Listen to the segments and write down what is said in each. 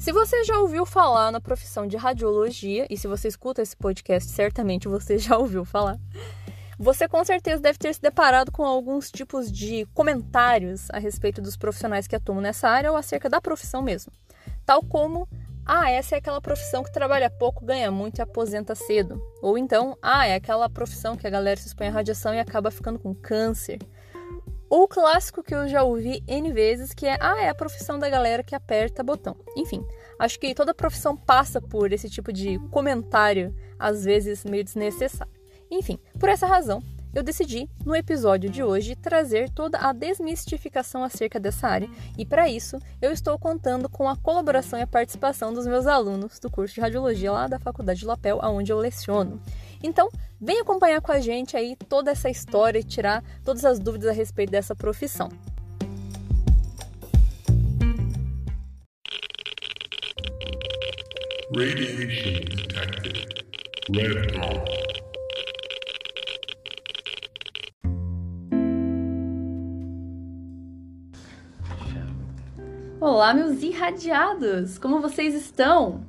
Se você já ouviu falar na profissão de radiologia, e se você escuta esse podcast, certamente você já ouviu falar, você com certeza deve ter se deparado com alguns tipos de comentários a respeito dos profissionais que atuam nessa área ou acerca da profissão mesmo. Tal como, ah, essa é aquela profissão que trabalha pouco, ganha muito e aposenta cedo. Ou então, ah, é aquela profissão que a galera se expõe à radiação e acaba ficando com câncer. O clássico que eu já ouvi N vezes, que é, ah, é a profissão da galera que aperta botão. Enfim, acho que toda profissão passa por esse tipo de comentário, às vezes meio desnecessário. Enfim, por essa razão, eu decidi, no episódio de hoje, trazer toda a desmistificação acerca dessa área, e para isso eu estou contando com a colaboração e a participação dos meus alunos do curso de radiologia lá da Faculdade de Lapel, aonde eu leciono. Então, vem acompanhar com a gente aí toda essa história e tirar todas as dúvidas a respeito dessa profissão. Radiation detected. Red dot. Olá, meus irradiados! Como vocês estão?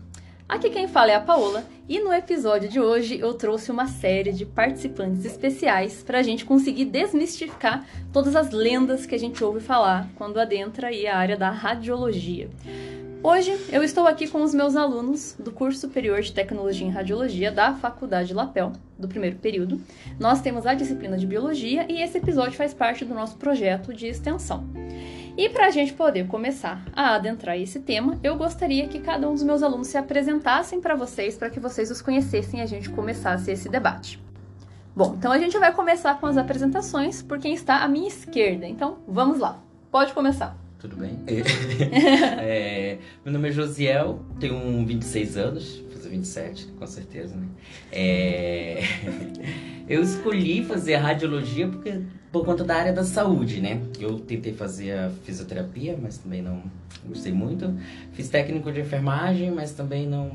Aqui quem fala é a Paola e no episódio de hoje eu trouxe uma série de participantes especiais para a gente conseguir desmistificar todas as lendas que a gente ouve falar quando adentra aí a área da radiologia. Hoje eu estou aqui com os meus alunos do curso superior de tecnologia em radiologia da Faculdade Lapel, do primeiro período. Nós temos a disciplina de biologia e esse episódio faz parte do nosso projeto de extensão. E para a gente poder começar a adentrar esse tema, eu gostaria que cada um dos meus alunos se apresentassem para vocês, para que vocês os conhecessem e a gente começasse esse debate. Bom, então a gente vai começar com as apresentações por quem está à minha esquerda. Então, vamos lá. Pode começar. Tudo bem? é, meu nome é Josiel, tenho 26 anos, vou fazer 27, com certeza, né? É, eu escolhi fazer radiologia porque por conta da área da saúde, né? Eu tentei fazer a fisioterapia, mas também não gostei muito. Fiz técnico de enfermagem, mas também não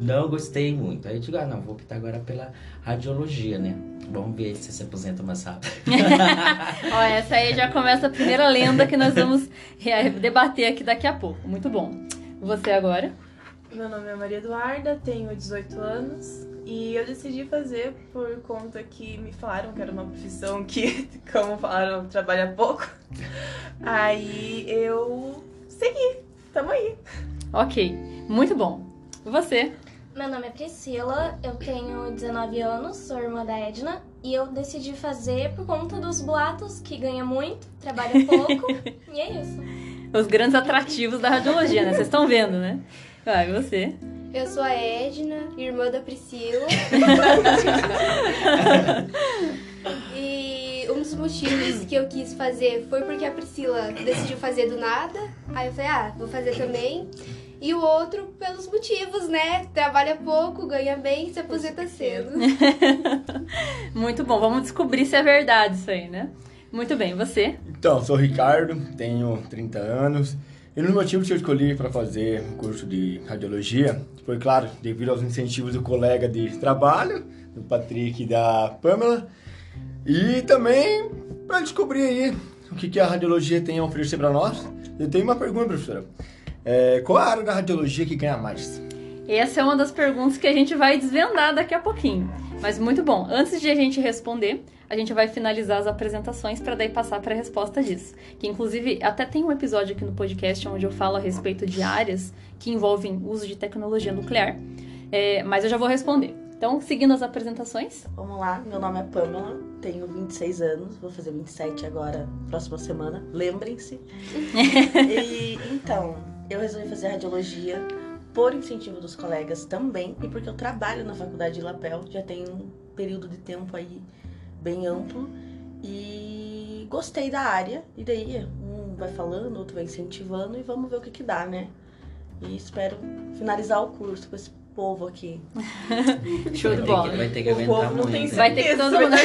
não gostei muito. Aí eu digo, ah, não, vou optar agora pela radiologia, né? Vamos ver se se aposenta mais rápido. Ó, essa aí já começa a primeira lenda que nós vamos debater aqui daqui a pouco. Muito bom. Você agora? Meu nome é Maria Eduarda, tenho 18 anos, e eu decidi fazer por conta que me falaram que era uma profissão que, como falaram, trabalha pouco. Aí eu segui. Tamo aí. Ok, muito bom. Você? Meu nome é Priscila, eu tenho 19 anos, sou irmã da Edna e eu decidi fazer por conta dos boatos que ganha muito, trabalha pouco e é isso. Os grandes atrativos da radiologia, né? Vocês estão vendo, né? Vai, você? Eu sou a Edna, irmã da Priscila. e um dos motivos que eu quis fazer foi porque a Priscila decidiu fazer do nada. Aí eu falei, ah, vou fazer também. E o outro pelos motivos, né? Trabalha pouco, ganha bem, se aposenta cedo. Muito bom, vamos descobrir se é verdade isso aí, né? Muito bem, você? Então, sou o Ricardo, tenho 30 anos. E dos motivos que eu escolhi para fazer o curso de radiologia foi, claro, devido aos incentivos do colega de trabalho, do Patrick e da Pamela, e também para descobrir aí o que, que a radiologia tem a oferecer para nós. Eu tenho uma pergunta, professora. É, qual a área da radiologia que ganha mais? Essa é uma das perguntas que a gente vai desvendar daqui a pouquinho. Mas muito bom. Antes de a gente responder, a gente vai finalizar as apresentações para daí passar para a resposta disso. Que inclusive até tem um episódio aqui no podcast onde eu falo a respeito de áreas que envolvem uso de tecnologia nuclear. É, mas eu já vou responder. Então, seguindo as apresentações. Vamos lá, meu nome é Pamela, tenho 26 anos, vou fazer 27 agora, próxima semana, lembrem-se. e então, eu resolvi fazer radiologia por incentivo dos colegas também e porque eu trabalho na faculdade de Lapel, já tem um período de tempo aí bem amplo e gostei da área. E daí um vai falando, outro vai incentivando e vamos ver o que que dá, né? E espero finalizar o curso com esse povo aqui. Show de bola. Vai ter que aguentar muito. Tem vai ter que todo mundo.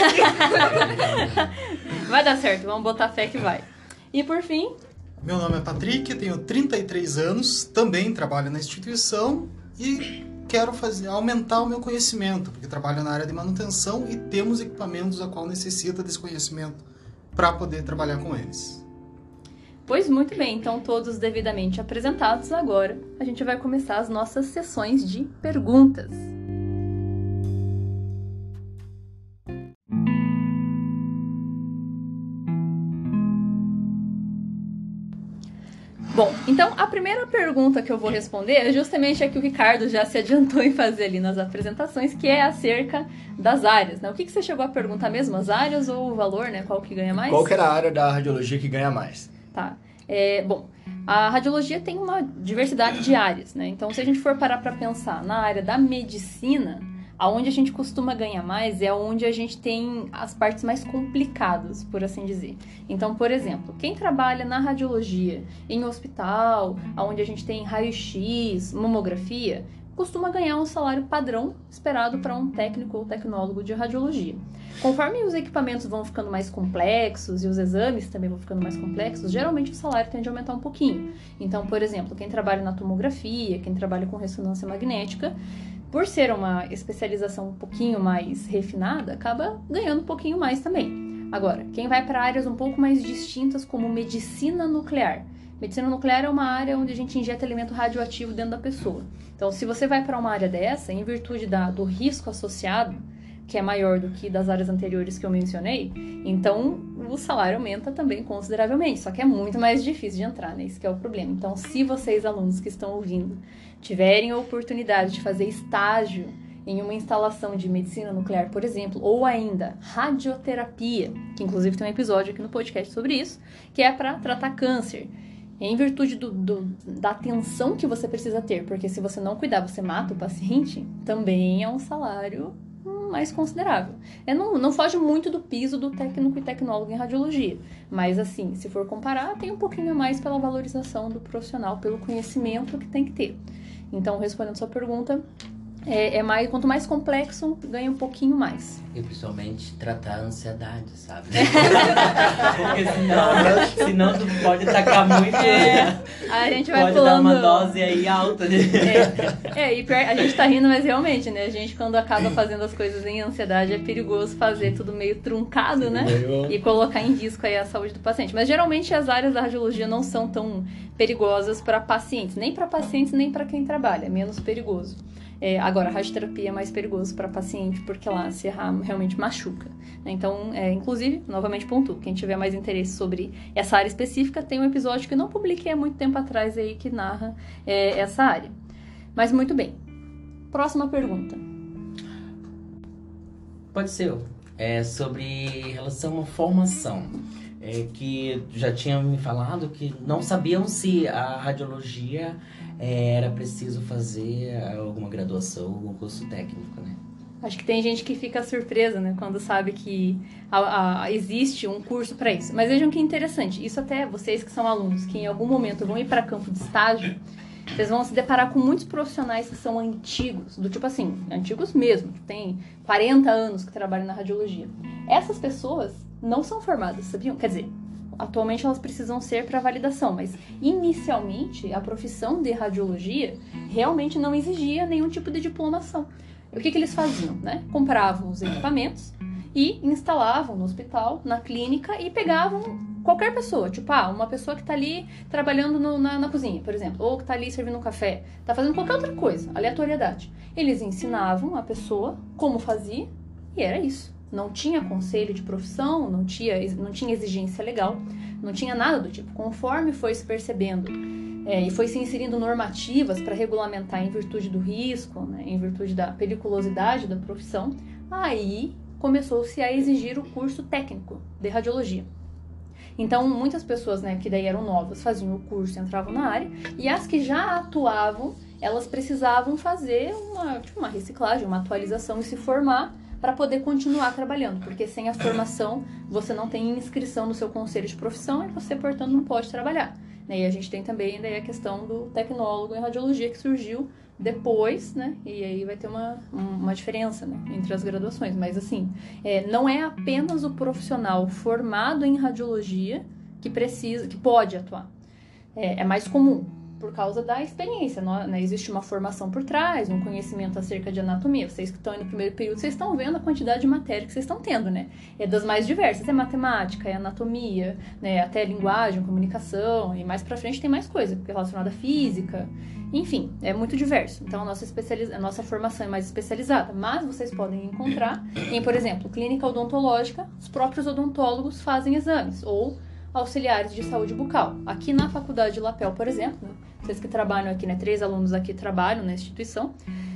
vai dar certo, vamos botar fé que vai. E por fim. Meu nome é Patrick, tenho 33 anos, também trabalho na instituição e quero fazer, aumentar o meu conhecimento, porque trabalho na área de manutenção e temos equipamentos a qual necessita desse conhecimento para poder trabalhar com eles. Pois muito bem, então todos devidamente apresentados, agora a gente vai começar as nossas sessões de perguntas. Bom, então a primeira pergunta que eu vou responder é justamente a que o Ricardo já se adiantou em fazer ali nas apresentações, que é acerca das áreas, né? O que, que você chegou a perguntar mesmo? As áreas ou o valor, né? Qual que ganha mais? Qual que era a área da radiologia que ganha mais? Tá. É, bom, a radiologia tem uma diversidade de áreas, né? Então, se a gente for parar para pensar na área da medicina, Aonde a gente costuma ganhar mais é onde a gente tem as partes mais complicadas, por assim dizer. Então, por exemplo, quem trabalha na radiologia, em hospital, onde a gente tem raio-x, mamografia, costuma ganhar um salário padrão esperado para um técnico ou tecnólogo de radiologia. Conforme os equipamentos vão ficando mais complexos e os exames também vão ficando mais complexos, geralmente o salário tende a aumentar um pouquinho. Então, por exemplo, quem trabalha na tomografia, quem trabalha com ressonância magnética, por ser uma especialização um pouquinho mais refinada, acaba ganhando um pouquinho mais também. Agora, quem vai para áreas um pouco mais distintas, como medicina nuclear. Medicina nuclear é uma área onde a gente injeta elemento radioativo dentro da pessoa. Então, se você vai para uma área dessa, em virtude da, do risco associado, que é maior do que das áreas anteriores que eu mencionei, então o salário aumenta também consideravelmente, só que é muito mais difícil de entrar, né? Esse é o problema. Então, se vocês, alunos que estão ouvindo, tiverem a oportunidade de fazer estágio em uma instalação de medicina nuclear, por exemplo, ou ainda radioterapia, que inclusive tem um episódio aqui no podcast sobre isso, que é para tratar câncer. Em virtude do, do, da atenção que você precisa ter, porque se você não cuidar, você mata o paciente, também é um salário mais considerável. É, não, não foge muito do piso do técnico e tecnólogo em radiologia, mas assim, se for comparar, tem um pouquinho a mais pela valorização do profissional, pelo conhecimento que tem que ter. Então, respondendo sua pergunta, é, é, mais, quanto mais complexo, ganha um pouquinho mais. E principalmente tratar a ansiedade, sabe? Porque senão, senão tu pode tacar muito. É, a gente vai pode pulando. dar uma dose aí alta. De... É, é, e pior, a gente tá rindo, mas realmente, né? A gente quando acaba fazendo as coisas em ansiedade é perigoso fazer tudo meio truncado, né? E colocar em risco aí a saúde do paciente. Mas geralmente as áreas da radiologia não são tão perigosas para pacientes, nem para pacientes, nem para quem trabalha, é menos perigoso. É, agora, a radioterapia é mais perigoso para paciente porque lá se errar realmente machuca. Né? Então, é, inclusive, novamente pontuo, quem tiver mais interesse sobre essa área específica, tem um episódio que não publiquei há muito tempo atrás aí que narra é, essa área. Mas muito bem. Próxima pergunta. Pode ser. É sobre relação à formação. É que já tinha me falado que não sabiam se a radiologia era preciso fazer alguma graduação, algum curso técnico, né? Acho que tem gente que fica surpresa, né, quando sabe que a, a, existe um curso para isso. Mas vejam que interessante, isso até vocês que são alunos, que em algum momento vão ir para campo de estágio, vocês vão se deparar com muitos profissionais que são antigos, do tipo assim, antigos mesmo, que tem 40 anos que trabalham na radiologia. Essas pessoas não são formadas, sabiam? Quer dizer, atualmente elas precisam ser para validação, mas inicialmente a profissão de radiologia realmente não exigia nenhum tipo de diplomação. O que, que eles faziam? Né? Compravam os equipamentos e instalavam no hospital, na clínica e pegavam qualquer pessoa, tipo, ah, uma pessoa que está ali trabalhando no, na, na, cozinha, por exemplo, ou que está ali servindo um café, está fazendo qualquer outra coisa, aleatoriedade. Eles ensinavam a pessoa como fazia e era isso não tinha conselho de profissão, não tinha, não tinha exigência legal, não tinha nada do tipo. Conforme foi se percebendo é, e foi se inserindo normativas para regulamentar em virtude do risco, né, em virtude da periculosidade da profissão, aí começou-se a exigir o curso técnico de radiologia. Então, muitas pessoas né, que daí eram novas faziam o curso, entravam na área, e as que já atuavam, elas precisavam fazer uma, tipo, uma reciclagem, uma atualização e se formar para poder continuar trabalhando, porque sem a formação você não tem inscrição no seu conselho de profissão e você, portanto, não pode trabalhar. Né? E a gente tem também daí a questão do tecnólogo em radiologia que surgiu depois, né? E aí vai ter uma, uma diferença né? entre as graduações. Mas assim, é, não é apenas o profissional formado em radiologia que precisa, que pode atuar. É, é mais comum. Por causa da experiência. Não, né? Existe uma formação por trás, um conhecimento acerca de anatomia. Vocês que estão aí no primeiro período, vocês estão vendo a quantidade de matéria que vocês estão tendo, né? É das mais diversas. É matemática, é anatomia, né? até linguagem, comunicação. E mais pra frente tem mais coisa relacionada à física. Enfim, é muito diverso. Então, a nossa, especializa... a nossa formação é mais especializada. Mas vocês podem encontrar em, por exemplo, clínica odontológica, os próprios odontólogos fazem exames. Ou auxiliares de saúde bucal. Aqui na Faculdade de Lapel, por exemplo, vocês que trabalham aqui, né? Três alunos aqui trabalham na instituição.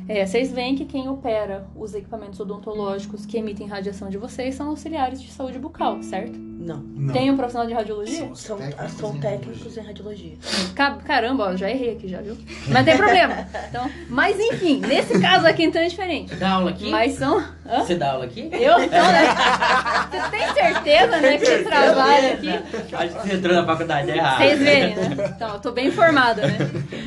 É, vocês veem que quem opera os equipamentos odontológicos que emitem radiação de vocês são auxiliares de saúde bucal, certo? Não. Não. Tem um profissional de radiologia? São, São, técnicos são em técnicos radiologia. em radiologia. Ca- Caramba, ó, já errei aqui já, viu? Mas tem problema. Então, mas enfim, nesse caso aqui então é diferente. Dá aula aqui? Mas são. Hã? Você dá aula aqui? Eu então, né? Você tem certeza, né, que você trabalha aqui? Acho que você entrou na faculdade errada. Vocês verem, né? Então, eu tô bem informada, né?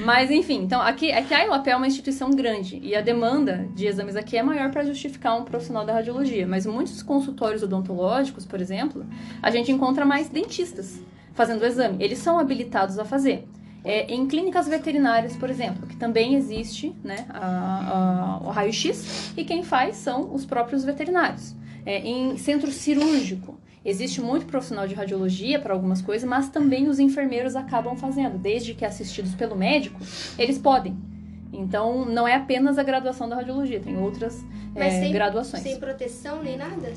Mas, enfim, então, aqui, aqui a ILAP é uma instituição grande e a demanda de exames aqui é maior para justificar um profissional da radiologia. Mas muitos consultórios odontológicos, por exemplo, a gente encontra mais dentistas fazendo o exame. Eles são habilitados a fazer. É, em clínicas veterinárias, por exemplo, que também existe né, a- a- o raio-x, e quem faz são os próprios veterinários. É, em centro cirúrgico, existe muito profissional de radiologia para algumas coisas, mas também os enfermeiros acabam fazendo, desde que assistidos pelo médico, eles podem. Então, não é apenas a graduação da radiologia, tem outras Mas é, sem- graduações. Sem proteção nem nada?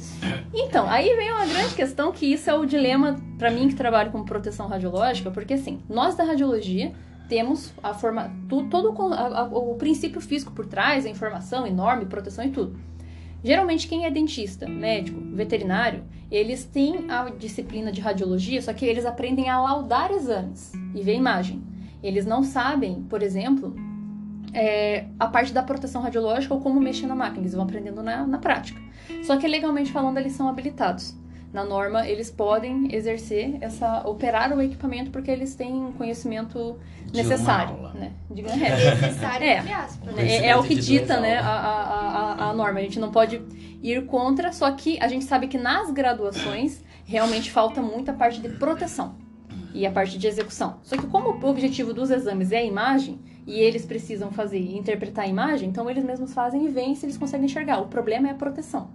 Então, aí vem uma grande questão que isso é o dilema para mim que trabalho com proteção radiológica, porque assim, nós da radiologia temos a forma, tu- todo a- o princípio físico por trás, a informação enorme, proteção e tudo. Geralmente quem é dentista, médico, veterinário, eles têm a disciplina de radiologia, só que eles aprendem a laudar exames e ver imagem. Eles não sabem, por exemplo, é, a parte da proteção radiológica ou como mexer na máquina. Eles vão aprendendo na, na prática. Só que legalmente falando, eles são habilitados. Na norma, eles podem exercer essa, operar o equipamento porque eles têm um conhecimento De uma necessário, aula. né? Diga- é. Necessário, É. entre aspas, né? É, é o que dita, né, a, a, a, a norma. A gente não pode ir contra, só que a gente sabe que nas graduações realmente falta muito a parte de proteção e a parte de execução. Só que como o objetivo dos exames é a imagem e eles precisam fazer e interpretar a imagem, então eles mesmos fazem e veem se eles conseguem enxergar. O problema é a proteção.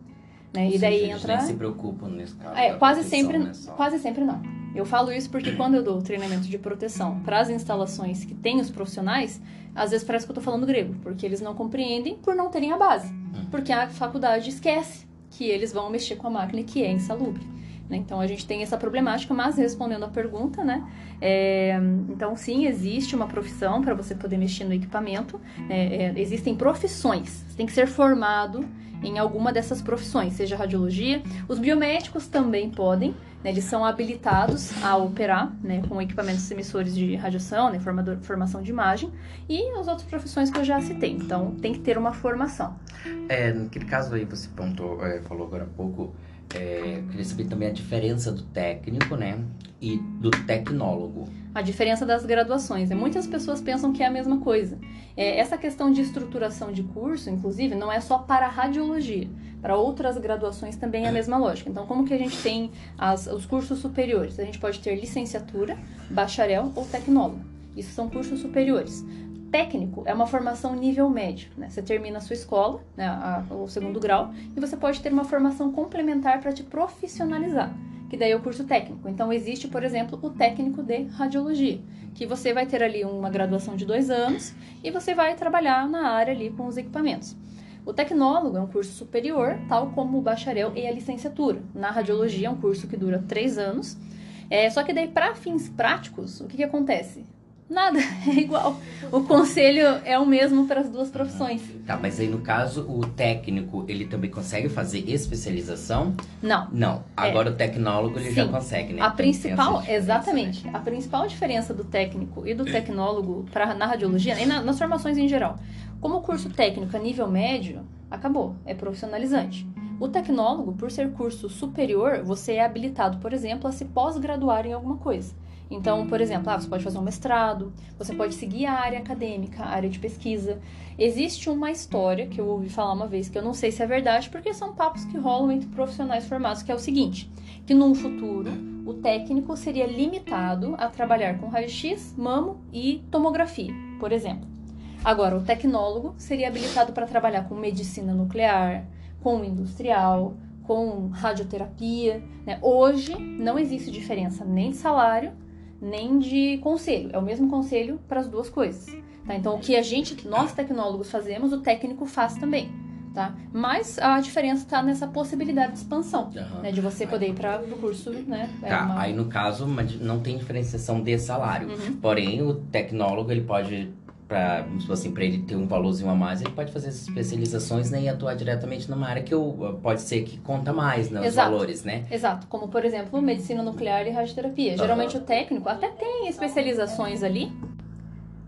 Né? E daí seja, eles entra nem se preocupam nesse caso. é, quase sempre, né, quase sempre não. Eu falo isso porque quando eu dou treinamento de proteção para as instalações que têm os profissionais, às vezes parece que eu tô falando grego, porque eles não compreendem por não terem a base. Porque a faculdade esquece que eles vão mexer com a máquina que é insalubre. Né? Então a gente tem essa problemática, mas respondendo a pergunta, né? é, então sim, existe uma profissão para você poder mexer no equipamento. né? É, existem profissões. Você tem que ser formado em alguma dessas profissões, seja radiologia. Os biomédicos também podem, né, eles são habilitados a operar né, com equipamentos emissores de radiação, né, formador, formação de imagem, e as outras profissões que eu já citei. Então, tem que ter uma formação. É, naquele caso aí você pontou, é, falou agora há pouco, é, eu queria saber também a diferença do técnico, né? E do tecnólogo. A diferença das graduações. Né? Muitas pessoas pensam que é a mesma coisa. É, essa questão de estruturação de curso, inclusive, não é só para a radiologia. Para outras graduações também é a mesma lógica. Então, como que a gente tem as- os cursos superiores? A gente pode ter licenciatura, bacharel ou tecnólogo. Isso são cursos superiores. Técnico é uma formação nível médio. Né? Você termina a sua escola, né, a- o segundo grau, e você pode ter uma formação complementar para te profissionalizar que daí é o curso técnico. Então, existe, por exemplo, o técnico de radiologia, que você vai ter ali uma graduação de dois anos e você vai trabalhar na área ali com os equipamentos. O tecnólogo é um curso superior, tal como o bacharel e a licenciatura. Na radiologia é um curso que dura três anos. É, só que daí, para fins práticos, o que, que acontece? Nada, é igual. O conselho é o mesmo para as duas profissões. Tá, mas aí no caso, o técnico, ele também consegue fazer especialização? Não, Não. Agora o tecnólogo, ele já Sim. consegue, né? A Então, principal, né? exatamente, a principal diferença do técnico e do tecnólogo para na radiologia e na- nas formações em geral. Como o curso técnico a nível médio, acabou, é profissionalizante. O tecnólogo, por ser curso superior, você é habilitado, por exemplo, a se pós-graduar em alguma coisa. Então, por exemplo, ah, você pode fazer um mestrado, você pode seguir a área acadêmica, a área de pesquisa. Existe uma história que eu ouvi falar uma vez, que eu não sei se é verdade, porque são papos que rolam entre profissionais formados, que é o seguinte: que num futuro o técnico seria limitado a trabalhar com raio-x, mamo e tomografia, por exemplo. Agora, o tecnólogo seria habilitado para trabalhar com medicina nuclear, com industrial, com radioterapia. Né? Hoje não existe diferença nem de salário, nem de conselho. É o mesmo conselho para as duas coisas. Tá? Então, o que a gente, nós tecnólogos fazemos, o técnico faz também. Tá? Mas a diferença está nessa possibilidade de expansão, uhum. né? de você poder ir para o curso, né? É tá, uma... aí no caso não tem diferenciação de salário. Uhum. Porém, o tecnólogo ele pode para assim, para ele ter um valorzinho a mais, ele pode fazer essas especializações né, e atuar diretamente numa área que eu, pode ser que conta mais nos né, valores, né? Exato, como por exemplo, medicina nuclear e radioterapia. Geralmente o técnico até tem especializações ali.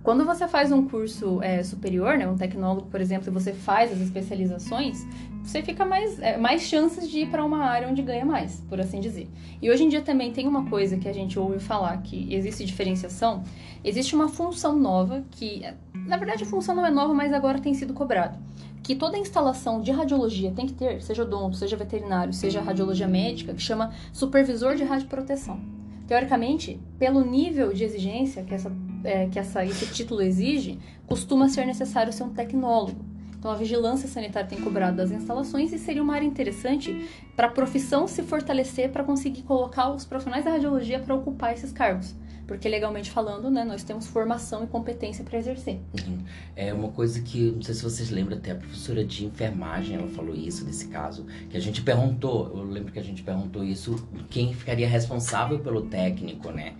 Quando você faz um curso é, superior, né, um tecnólogo, por exemplo, e você faz as especializações, você fica mais, é, mais chances de ir para uma área onde ganha mais, por assim dizer. E hoje em dia também tem uma coisa que a gente ouve falar que existe diferenciação, existe uma função nova que, na verdade, a função não é nova, mas agora tem sido cobrada. Que toda instalação de radiologia tem que ter, seja odonto, seja veterinário, seja radiologia médica, que chama supervisor de radioproteção. Teoricamente, pelo nível de exigência que, essa, é, que essa, esse título exige, costuma ser necessário ser um tecnólogo. Então, a vigilância sanitária tem cobrado das instalações e seria uma área interessante para a profissão se fortalecer para conseguir colocar os profissionais da radiologia para ocupar esses cargos. Porque, legalmente falando, né, nós temos formação e competência para exercer. Uhum. É uma coisa que, não sei se vocês lembram, até a professora de enfermagem, ela falou isso desse caso, que a gente perguntou, eu lembro que a gente perguntou isso, quem ficaria responsável pelo técnico, né?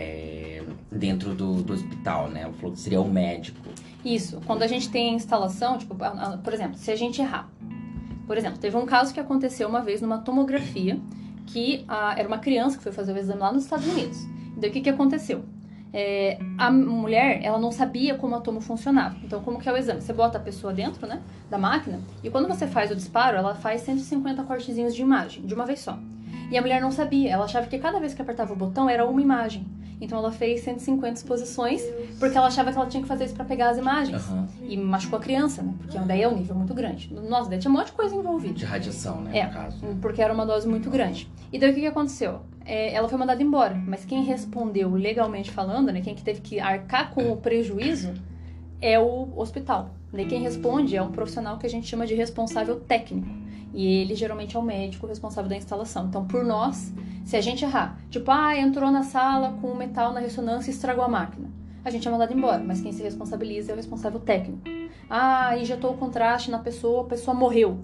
É, dentro do, do hospital, né? Ela falou que seria o médico. Isso. Quando a gente tem instalação, tipo, por exemplo, se a gente errar. Por exemplo, teve um caso que aconteceu uma vez numa tomografia, que a, era uma criança que foi fazer o exame lá nos Estados Unidos. Então, o que, que aconteceu? É, a mulher, ela não sabia como a tomo funcionava. Então, como que é o exame? Você bota a pessoa dentro, né, da máquina, e quando você faz o disparo, ela faz 150 cortezinhos de imagem, de uma vez só. E a mulher não sabia, ela achava que cada vez que apertava o botão era uma imagem. Então ela fez 150 exposições, porque ela achava que ela tinha que fazer isso para pegar as imagens. Uhum. E machucou a criança, né? Porque daí é um nível muito grande. Nossa, daí tinha um monte de coisa envolvida. De radiação, né? É, no caso. porque era uma dose muito grande. E daí o que, que aconteceu? É, ela foi mandada embora, mas quem respondeu legalmente falando, né? Quem que teve que arcar com o prejuízo é o hospital. Daí quem responde é um profissional que a gente chama de responsável técnico. E ele geralmente é o médico responsável da instalação. Então, por nós, se a gente errar, tipo, ah, entrou na sala com metal na ressonância e estragou a máquina, a gente é mandado embora, mas quem se responsabiliza é o responsável técnico. Ah, injetou o contraste na pessoa, a pessoa morreu.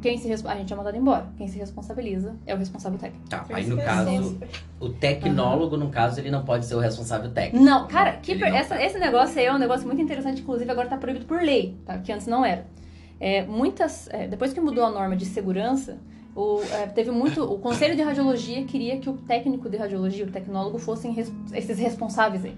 Quem se a gente é mandado embora. Quem se responsabiliza é o responsável técnico. Tá, aí no caso, o tecnólogo, uhum. no caso, ele não pode ser o responsável técnico. Não, cara, que per... essa, esse negócio aí é um negócio muito interessante, inclusive agora tá proibido por lei, tá? Que antes não era. É, muitas, é, depois que mudou a norma de segurança, o, é, teve muito. O Conselho de Radiologia queria que o técnico de radiologia, o tecnólogo, fossem res, esses responsáveis aí.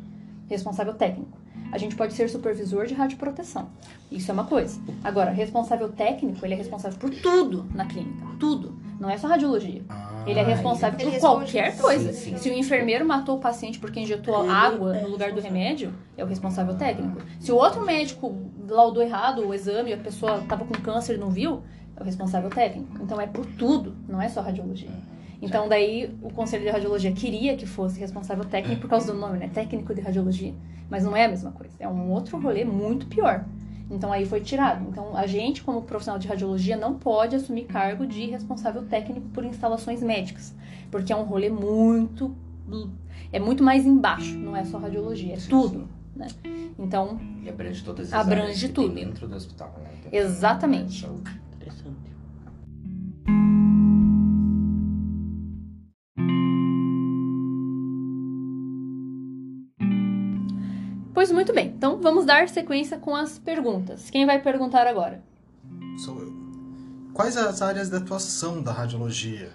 Responsável técnico. A gente pode ser supervisor de radioproteção. Isso é uma coisa. Agora, responsável técnico, ele é responsável por tudo na clínica. Tudo. Não é só radiologia. Ele é responsável por qualquer coisa. Sim, sim. Se o enfermeiro matou o paciente porque injetou ele água é no lugar do remédio, é o responsável técnico. Se o outro médico laudou errado o exame e a pessoa estava com câncer e não viu, é o responsável técnico. Então é por tudo, não é só radiologia. Então daí o Conselho de Radiologia queria que fosse responsável técnico por causa do nome, né? Técnico de radiologia. Mas não é a mesma coisa. É um outro rolê muito pior. Então aí foi tirado. Então a gente, como profissional de radiologia, não pode assumir cargo de responsável técnico por instalações médicas, porque é um rolê muito é muito mais embaixo, não é só radiologia, é tudo, né? Então, e abrange todas as abrange áreas que tudo. dentro do hospital, né? Exatamente. Pois muito bem, então vamos dar sequência com as perguntas. Quem vai perguntar agora? Sou eu. Quais as áreas de atuação da radiologia?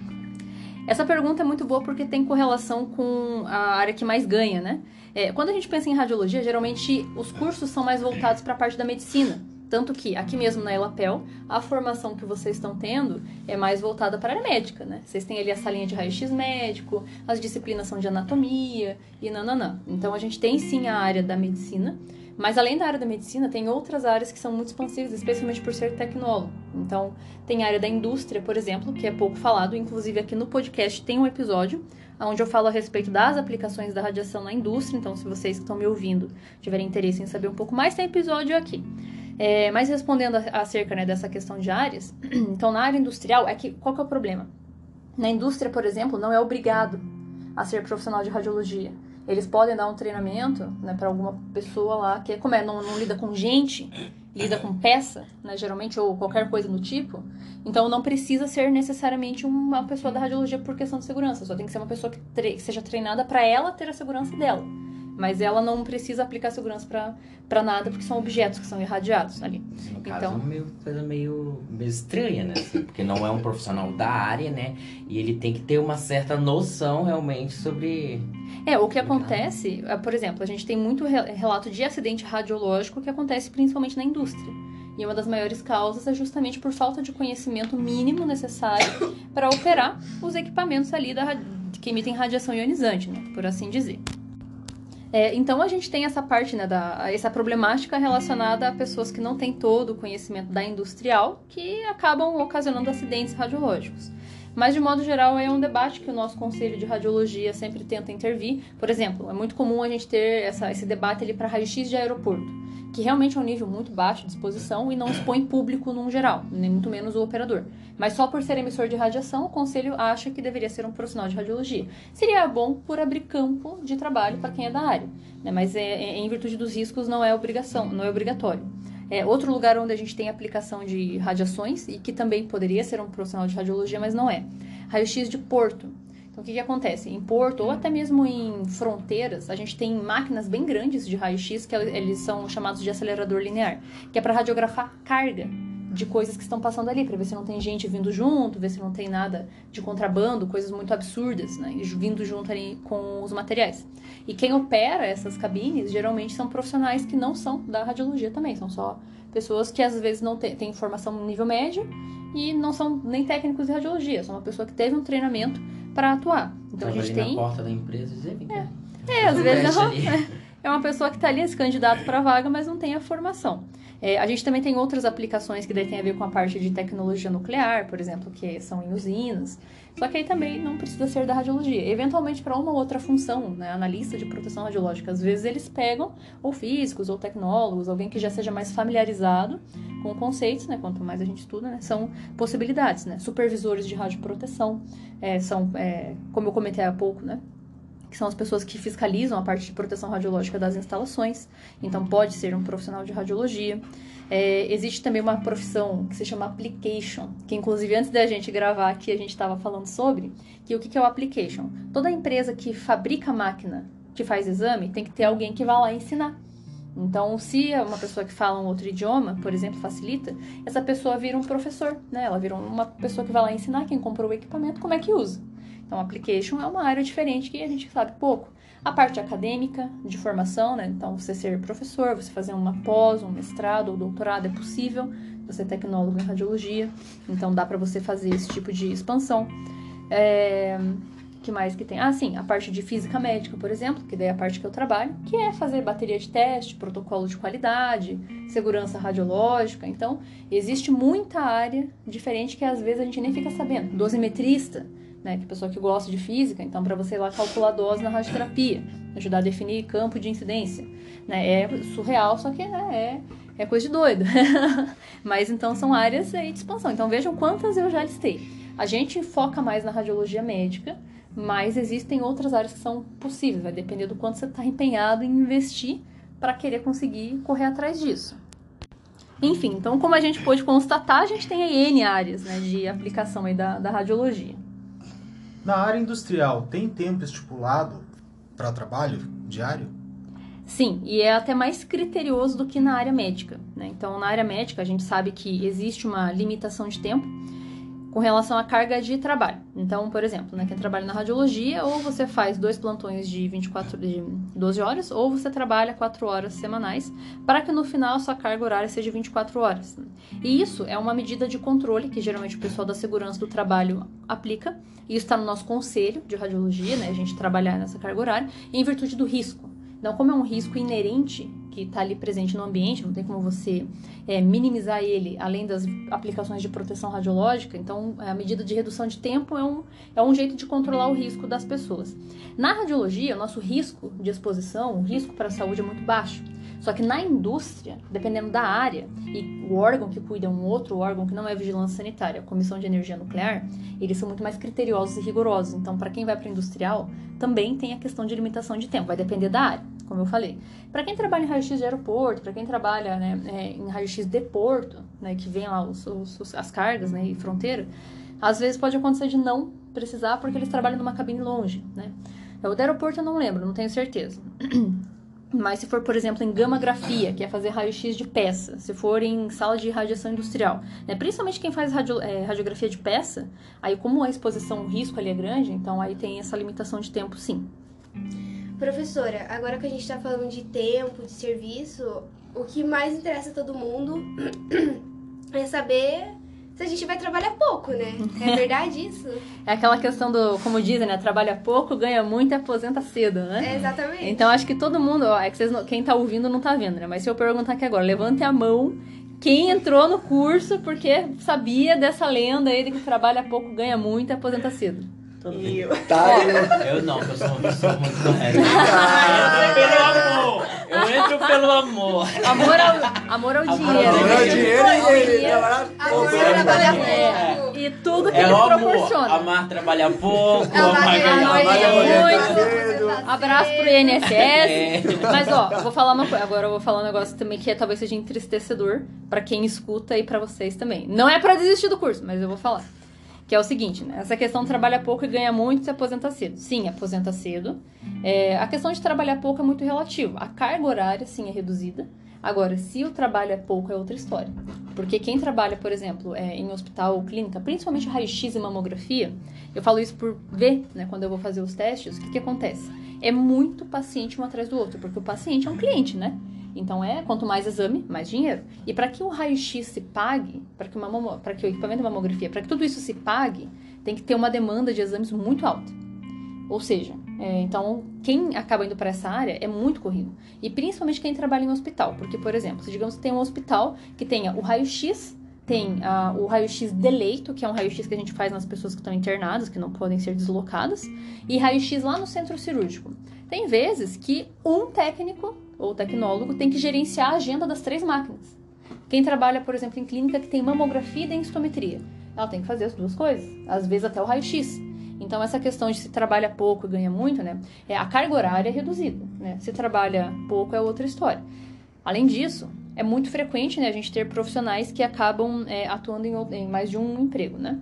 Essa pergunta é muito boa porque tem correlação com a área que mais ganha, né? É, quando a gente pensa em radiologia, geralmente os cursos são mais voltados para a parte da medicina. Tanto que aqui mesmo na Elapel, a formação que vocês estão tendo é mais voltada para a área médica, né? Vocês têm ali a salinha de raio-x médico, as disciplinas são de anatomia e nananã. Então a gente tem sim a área da medicina, mas além da área da medicina, tem outras áreas que são muito expansivas, especialmente por ser tecnólogo. Então, tem a área da indústria, por exemplo, que é pouco falado, inclusive aqui no podcast tem um episódio onde eu falo a respeito das aplicações da radiação na indústria. Então, se vocês que estão me ouvindo tiverem interesse em saber um pouco mais, tem episódio aqui. É, mas respondendo acerca né, dessa questão de áreas, então na área industrial, é que qual que é o problema? Na indústria, por exemplo, não é obrigado a ser profissional de radiologia. Eles podem dar um treinamento né, para alguma pessoa lá que, como é, não, não lida com gente, lida com peça, né, geralmente, ou qualquer coisa do tipo. Então, não precisa ser necessariamente uma pessoa da radiologia por questão de segurança. Só tem que ser uma pessoa que, tre que seja treinada para ela ter a segurança dela. Mas ela não precisa aplicar segurança para nada, porque são objetos que são irradiados ali. No caso, então, é uma coisa meio, meio estranha, né? Assim, porque não é um profissional da área, né? E ele tem que ter uma certa noção realmente sobre. É, o que acontece, é, por exemplo, a gente tem muito relato de acidente radiológico que acontece principalmente na indústria. E uma das maiores causas é justamente por falta de conhecimento mínimo necessário para operar os equipamentos ali da, que emitem radiação ionizante, né? Por assim dizer. É, então a gente tem essa parte, né, da, essa problemática relacionada a pessoas que não têm todo o conhecimento da industrial, que acabam ocasionando acidentes radiológicos. Mas, de modo geral, é um debate que o nosso Conselho de Radiologia sempre tenta intervir. Por exemplo, é muito comum a gente ter essa, esse debate para raio-x de aeroporto que realmente é um nível muito baixo de exposição e não expõe público num geral, nem muito menos o operador. Mas só por ser emissor de radiação, o conselho acha que deveria ser um profissional de radiologia. Seria bom por abrir campo de trabalho para quem é da área, né? mas é, é, em virtude dos riscos não é obrigação, não é obrigatório. É outro lugar onde a gente tem aplicação de radiações e que também poderia ser um profissional de radiologia, mas não é. Raio-x de porto. Então, o que, que acontece? Em porto ou até mesmo em fronteiras, a gente tem máquinas bem grandes de raio-x, que eles são chamados de acelerador linear, que é para radiografar carga de coisas que estão passando ali, para ver se não tem gente vindo junto, ver se não tem nada de contrabando, coisas muito absurdas, né, vindo junto ali com os materiais. E quem opera essas cabines geralmente são profissionais que não são da radiologia também, são só pessoas que às vezes não têm, têm formação no nível médio e não são nem técnicos de radiologia, são uma pessoa que teve um treinamento para atuar. Então a gente tem. na porta da empresa e dizer, vem cá. É, às vezes ali. é uma pessoa que está ali, esse candidato para vaga, mas não tem a formação. É, a gente também tem outras aplicações que daí tem a ver com a parte de tecnologia nuclear, por exemplo, que são em usinas. Só que aí também não precisa ser da radiologia. Eventualmente, para uma ou outra função, né, analista de proteção radiológica, às vezes eles pegam ou físicos ou tecnólogos, alguém que já seja mais familiarizado com conceitos, né? Quanto mais a gente estuda, né? São possibilidades, né? Supervisores de radioproteção, é, são, é, como eu comentei há pouco, né? Que são as pessoas que fiscalizam a parte de proteção radiológica das instalações. Então, pode ser um profissional de radiologia. É, existe também uma profissão que se chama application, que inclusive antes da gente gravar aqui a gente estava falando sobre, que o que é o application? Toda empresa que fabrica máquina que faz exame tem que ter alguém que vá lá ensinar. Então, se uma pessoa que fala um outro idioma, por exemplo, facilita, essa pessoa vira um professor, né? Ela vira uma pessoa que vai lá ensinar quem comprou o equipamento como é que usa. Então, application é uma área diferente que a gente sabe pouco. A parte acadêmica, de formação, né? Então, você ser professor, você fazer uma pós, um mestrado ou doutorado é possível. Você é tecnólogo em radiologia, então dá para você fazer esse tipo de expansão. É... que mais que tem? Ah, sim, a parte de física médica, por exemplo, que daí é a parte que eu trabalho, que é fazer bateria de teste, protocolo de qualidade, segurança radiológica. Então, existe muita área diferente que às vezes a gente nem fica sabendo. Dosimetrista, né, que é pessoa que gosta de física, então para você ir lá calcular dose na radioterapia, ajudar a definir campo de incidência, né, é surreal, só que né, é, é coisa de doido. Mas então são áreas aí de expansão. Então vejam quantas eu já listei. A gente foca mais na radiologia médica, mas existem outras áreas que são possíveis, vai depender do quanto você está empenhado em investir para querer conseguir correr atrás disso. Enfim, então como a gente pôde constatar, a gente tem aí N áreas né, de aplicação aí da, da radiologia. Na área industrial, tem tempo estipulado para trabalho diário? Sim, e é até mais criterioso do que na área médica. Né? Então, na área médica, a gente sabe que existe uma limitação de tempo. Com relação à carga de trabalho. Então, por exemplo, né, quem trabalha na radiologia, ou você faz dois plantões de 24 de 12 horas, ou você trabalha 4 horas semanais, para que no final a sua carga horária seja 24 horas. E isso é uma medida de controle que geralmente o pessoal da segurança do trabalho aplica. E isso está no nosso conselho de radiologia, né, a gente trabalhar nessa carga horária, em virtude do risco. Então, como é um risco inerente que está ali presente no ambiente, não tem como você é, minimizar ele além das aplicações de proteção radiológica. Então, a medida de redução de tempo é um, é um jeito de controlar o risco das pessoas. Na radiologia, o nosso risco de exposição, o risco para a saúde é muito baixo. Só que na indústria, dependendo da área, e o órgão que cuida é um outro órgão que não é vigilância sanitária, a Comissão de Energia Nuclear, eles são muito mais criteriosos e rigorosos. Então, para quem vai para industrial, também tem a questão de limitação de tempo, vai depender da área, como eu falei. Para quem trabalha em raio-x de aeroporto, para quem trabalha né, é, em raio-x de porto, né, que vem lá os, os, as cargas né, e fronteira, às vezes pode acontecer de não precisar porque eles trabalham numa cabine longe, né? O do aeroporto eu não lembro, não tenho certeza. Mas se for, por exemplo, em gamografia, que é fazer raio-x de peça, se for em sala de radiação industrial, né? principalmente quem faz radio, é, radiografia de peça, aí como a exposição, o risco ali é grande, então aí tem essa limitação de tempo, sim. Professora, agora que a gente está falando de tempo, de serviço, o que mais interessa a todo mundo é saber a gente vai trabalhar pouco, né? É verdade isso? É aquela questão do, como dizem, né? Trabalha pouco, ganha muito e aposenta cedo, né? É exatamente. Então acho que todo mundo, ó, é que vocês, quem tá ouvindo não tá vendo, né? Mas se eu perguntar aqui agora, levante a mão quem entrou no curso porque sabia dessa lenda aí de que trabalha pouco, ganha muito e aposenta cedo. Todo E eu, Tá, eu... Eu não, eu sou uma pessoa muito correta. Eu entro pelo amor. Eu entro pelo amor. Amor ao, amor ao Amor ao dinheiro. Né? dinheiro e ele trabalhar Amor pouco, é trabalhar É. pouco. E tudo que É ele amor. proporciona. Amar trabalhar pouco, Amar amar ganhar muito. muito. muito. Abraço pro INSS. É. Mas ó, eu vou falar uma coisa. Agora eu vou falar um negócio também que é, talvez seja entristecedor pra quem escuta e pra vocês também. Não é pra desistir do curso, mas eu vou falar. Que é o seguinte, né? Essa questão trabalha pouco e ganha muito se aposenta cedo. Sim, aposenta cedo. É, a questão de trabalhar pouco é muito relativa. A carga horária, sim, é reduzida. Agora, se o trabalho é pouco, é outra história. Porque quem trabalha, por exemplo, é, em hospital ou clínica, principalmente raio-x e mamografia, eu falo isso por ver, né, quando eu vou fazer os testes, o que, que acontece? É muito paciente um atrás do outro, porque o paciente é um cliente, né? Então é quanto mais exame, mais dinheiro. E para que o raio-x se pague, para que, uma que o equipamento de mamografia, para que tudo isso se pague, tem que ter uma demanda de exames muito alta. Ou seja, é, então quem acaba indo para essa área é muito corrido. E principalmente quem trabalha em hospital. Porque, por exemplo, se digamos que tem um hospital que tenha o raio-x, tem ah, o raio-x de leito, que é um raio-x que a gente faz nas pessoas que estão internadas, que não podem ser deslocadas, e raio-x lá no centro cirúrgico. Tem vezes que um técnico ou tecnólogo tem que gerenciar a agenda das três máquinas. Quem trabalha, por exemplo, em clínica que tem mamografia e densitometria, ela tem que fazer as duas coisas, às vezes até o raio-x. Então, essa questão de se trabalha pouco e ganha muito, né? É, a carga horária é reduzida, né? Se trabalha pouco é outra história. Além disso, é muito frequente né, a gente ter profissionais que acabam é, atuando em, em mais de um emprego, né?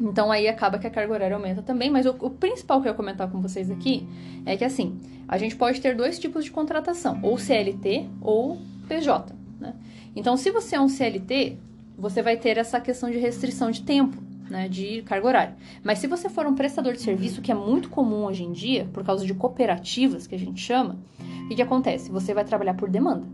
Então aí acaba que a carga horária aumenta também, mas o, o principal que eu ia comentar com vocês aqui é que assim, a gente pode ter dois tipos de contratação, ou CLT ou PJ, né? Então se você é um CLT, você vai ter essa questão de restrição de tempo, né, de carga horária. Mas se você for um prestador de serviço, que é muito comum hoje em dia, por causa de cooperativas que a gente chama, o que, que acontece? Você vai trabalhar por demanda.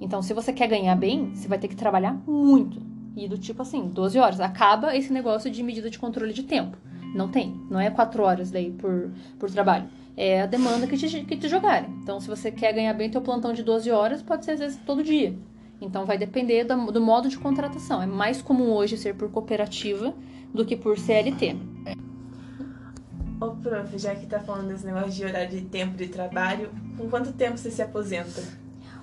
Então, se você quer ganhar bem, você vai ter que trabalhar muito. E do tipo assim, 12 horas. Acaba esse negócio de medida de controle de tempo. Não tem. Não é 4 horas daí por, por trabalho. É a demanda que te, que te jogarem. Então, se você quer ganhar bem teu plantão de 12 horas, pode ser às vezes todo dia. Então, vai depender do, do modo de contratação. É mais comum hoje ser por cooperativa do que por CLT. Ô, prof, já que tá falando desse negócio de horário de tempo de trabalho, com quanto tempo você se aposenta?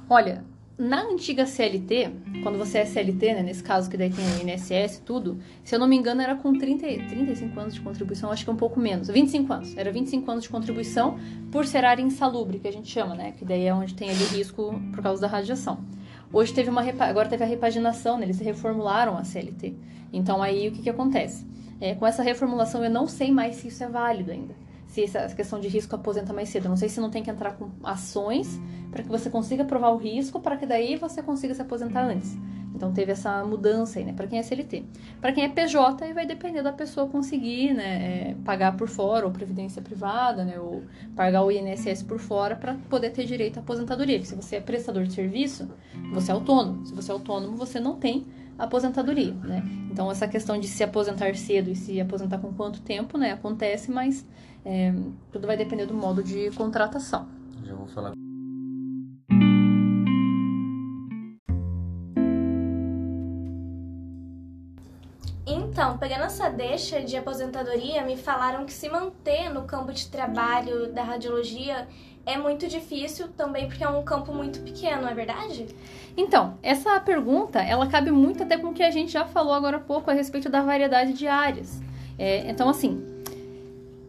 Olha, na antiga CLT, quando você é CLT, né, nesse caso que daí tem o INSS tudo, se eu não me engano era com 30, e- 35 anos de contribuição, acho que um pouco menos, 25 anos. Era 25 anos de contribuição por ser área insalubre, que a gente chama, né, que daí é onde tem ali risco por causa da radiação. Hoje teve uma, agora teve a repaginação, né, eles reformularam a CLT. Então aí o que que acontece? É, com essa reformulação eu não sei mais se isso é válido ainda. Se essa questão de risco aposenta mais cedo. Não sei se não tem que entrar com ações para que você consiga provar o risco, para que daí você consiga se aposentar antes. Então teve essa mudança aí, né? Para quem é CLT. Para quem é PJ, aí vai depender da pessoa conseguir, né? É, pagar por fora, ou previdência privada, né? Ou pagar o INSS por fora para poder ter direito à aposentadoria. Porque se você é prestador de serviço, você é autônomo. Se você é autônomo, você não tem aposentadoria, né? Então essa questão de se aposentar cedo e se aposentar com quanto tempo, né? Acontece, mas é, tudo vai depender do modo de contratação. Já vou falar. Então, pegando essa deixa de aposentadoria, me falaram que se manter no campo de trabalho da radiologia é muito difícil também porque é um campo muito pequeno, é verdade? Então, essa pergunta, ela cabe muito até com o que a gente já falou agora há pouco a respeito da variedade de áreas. É, então, assim,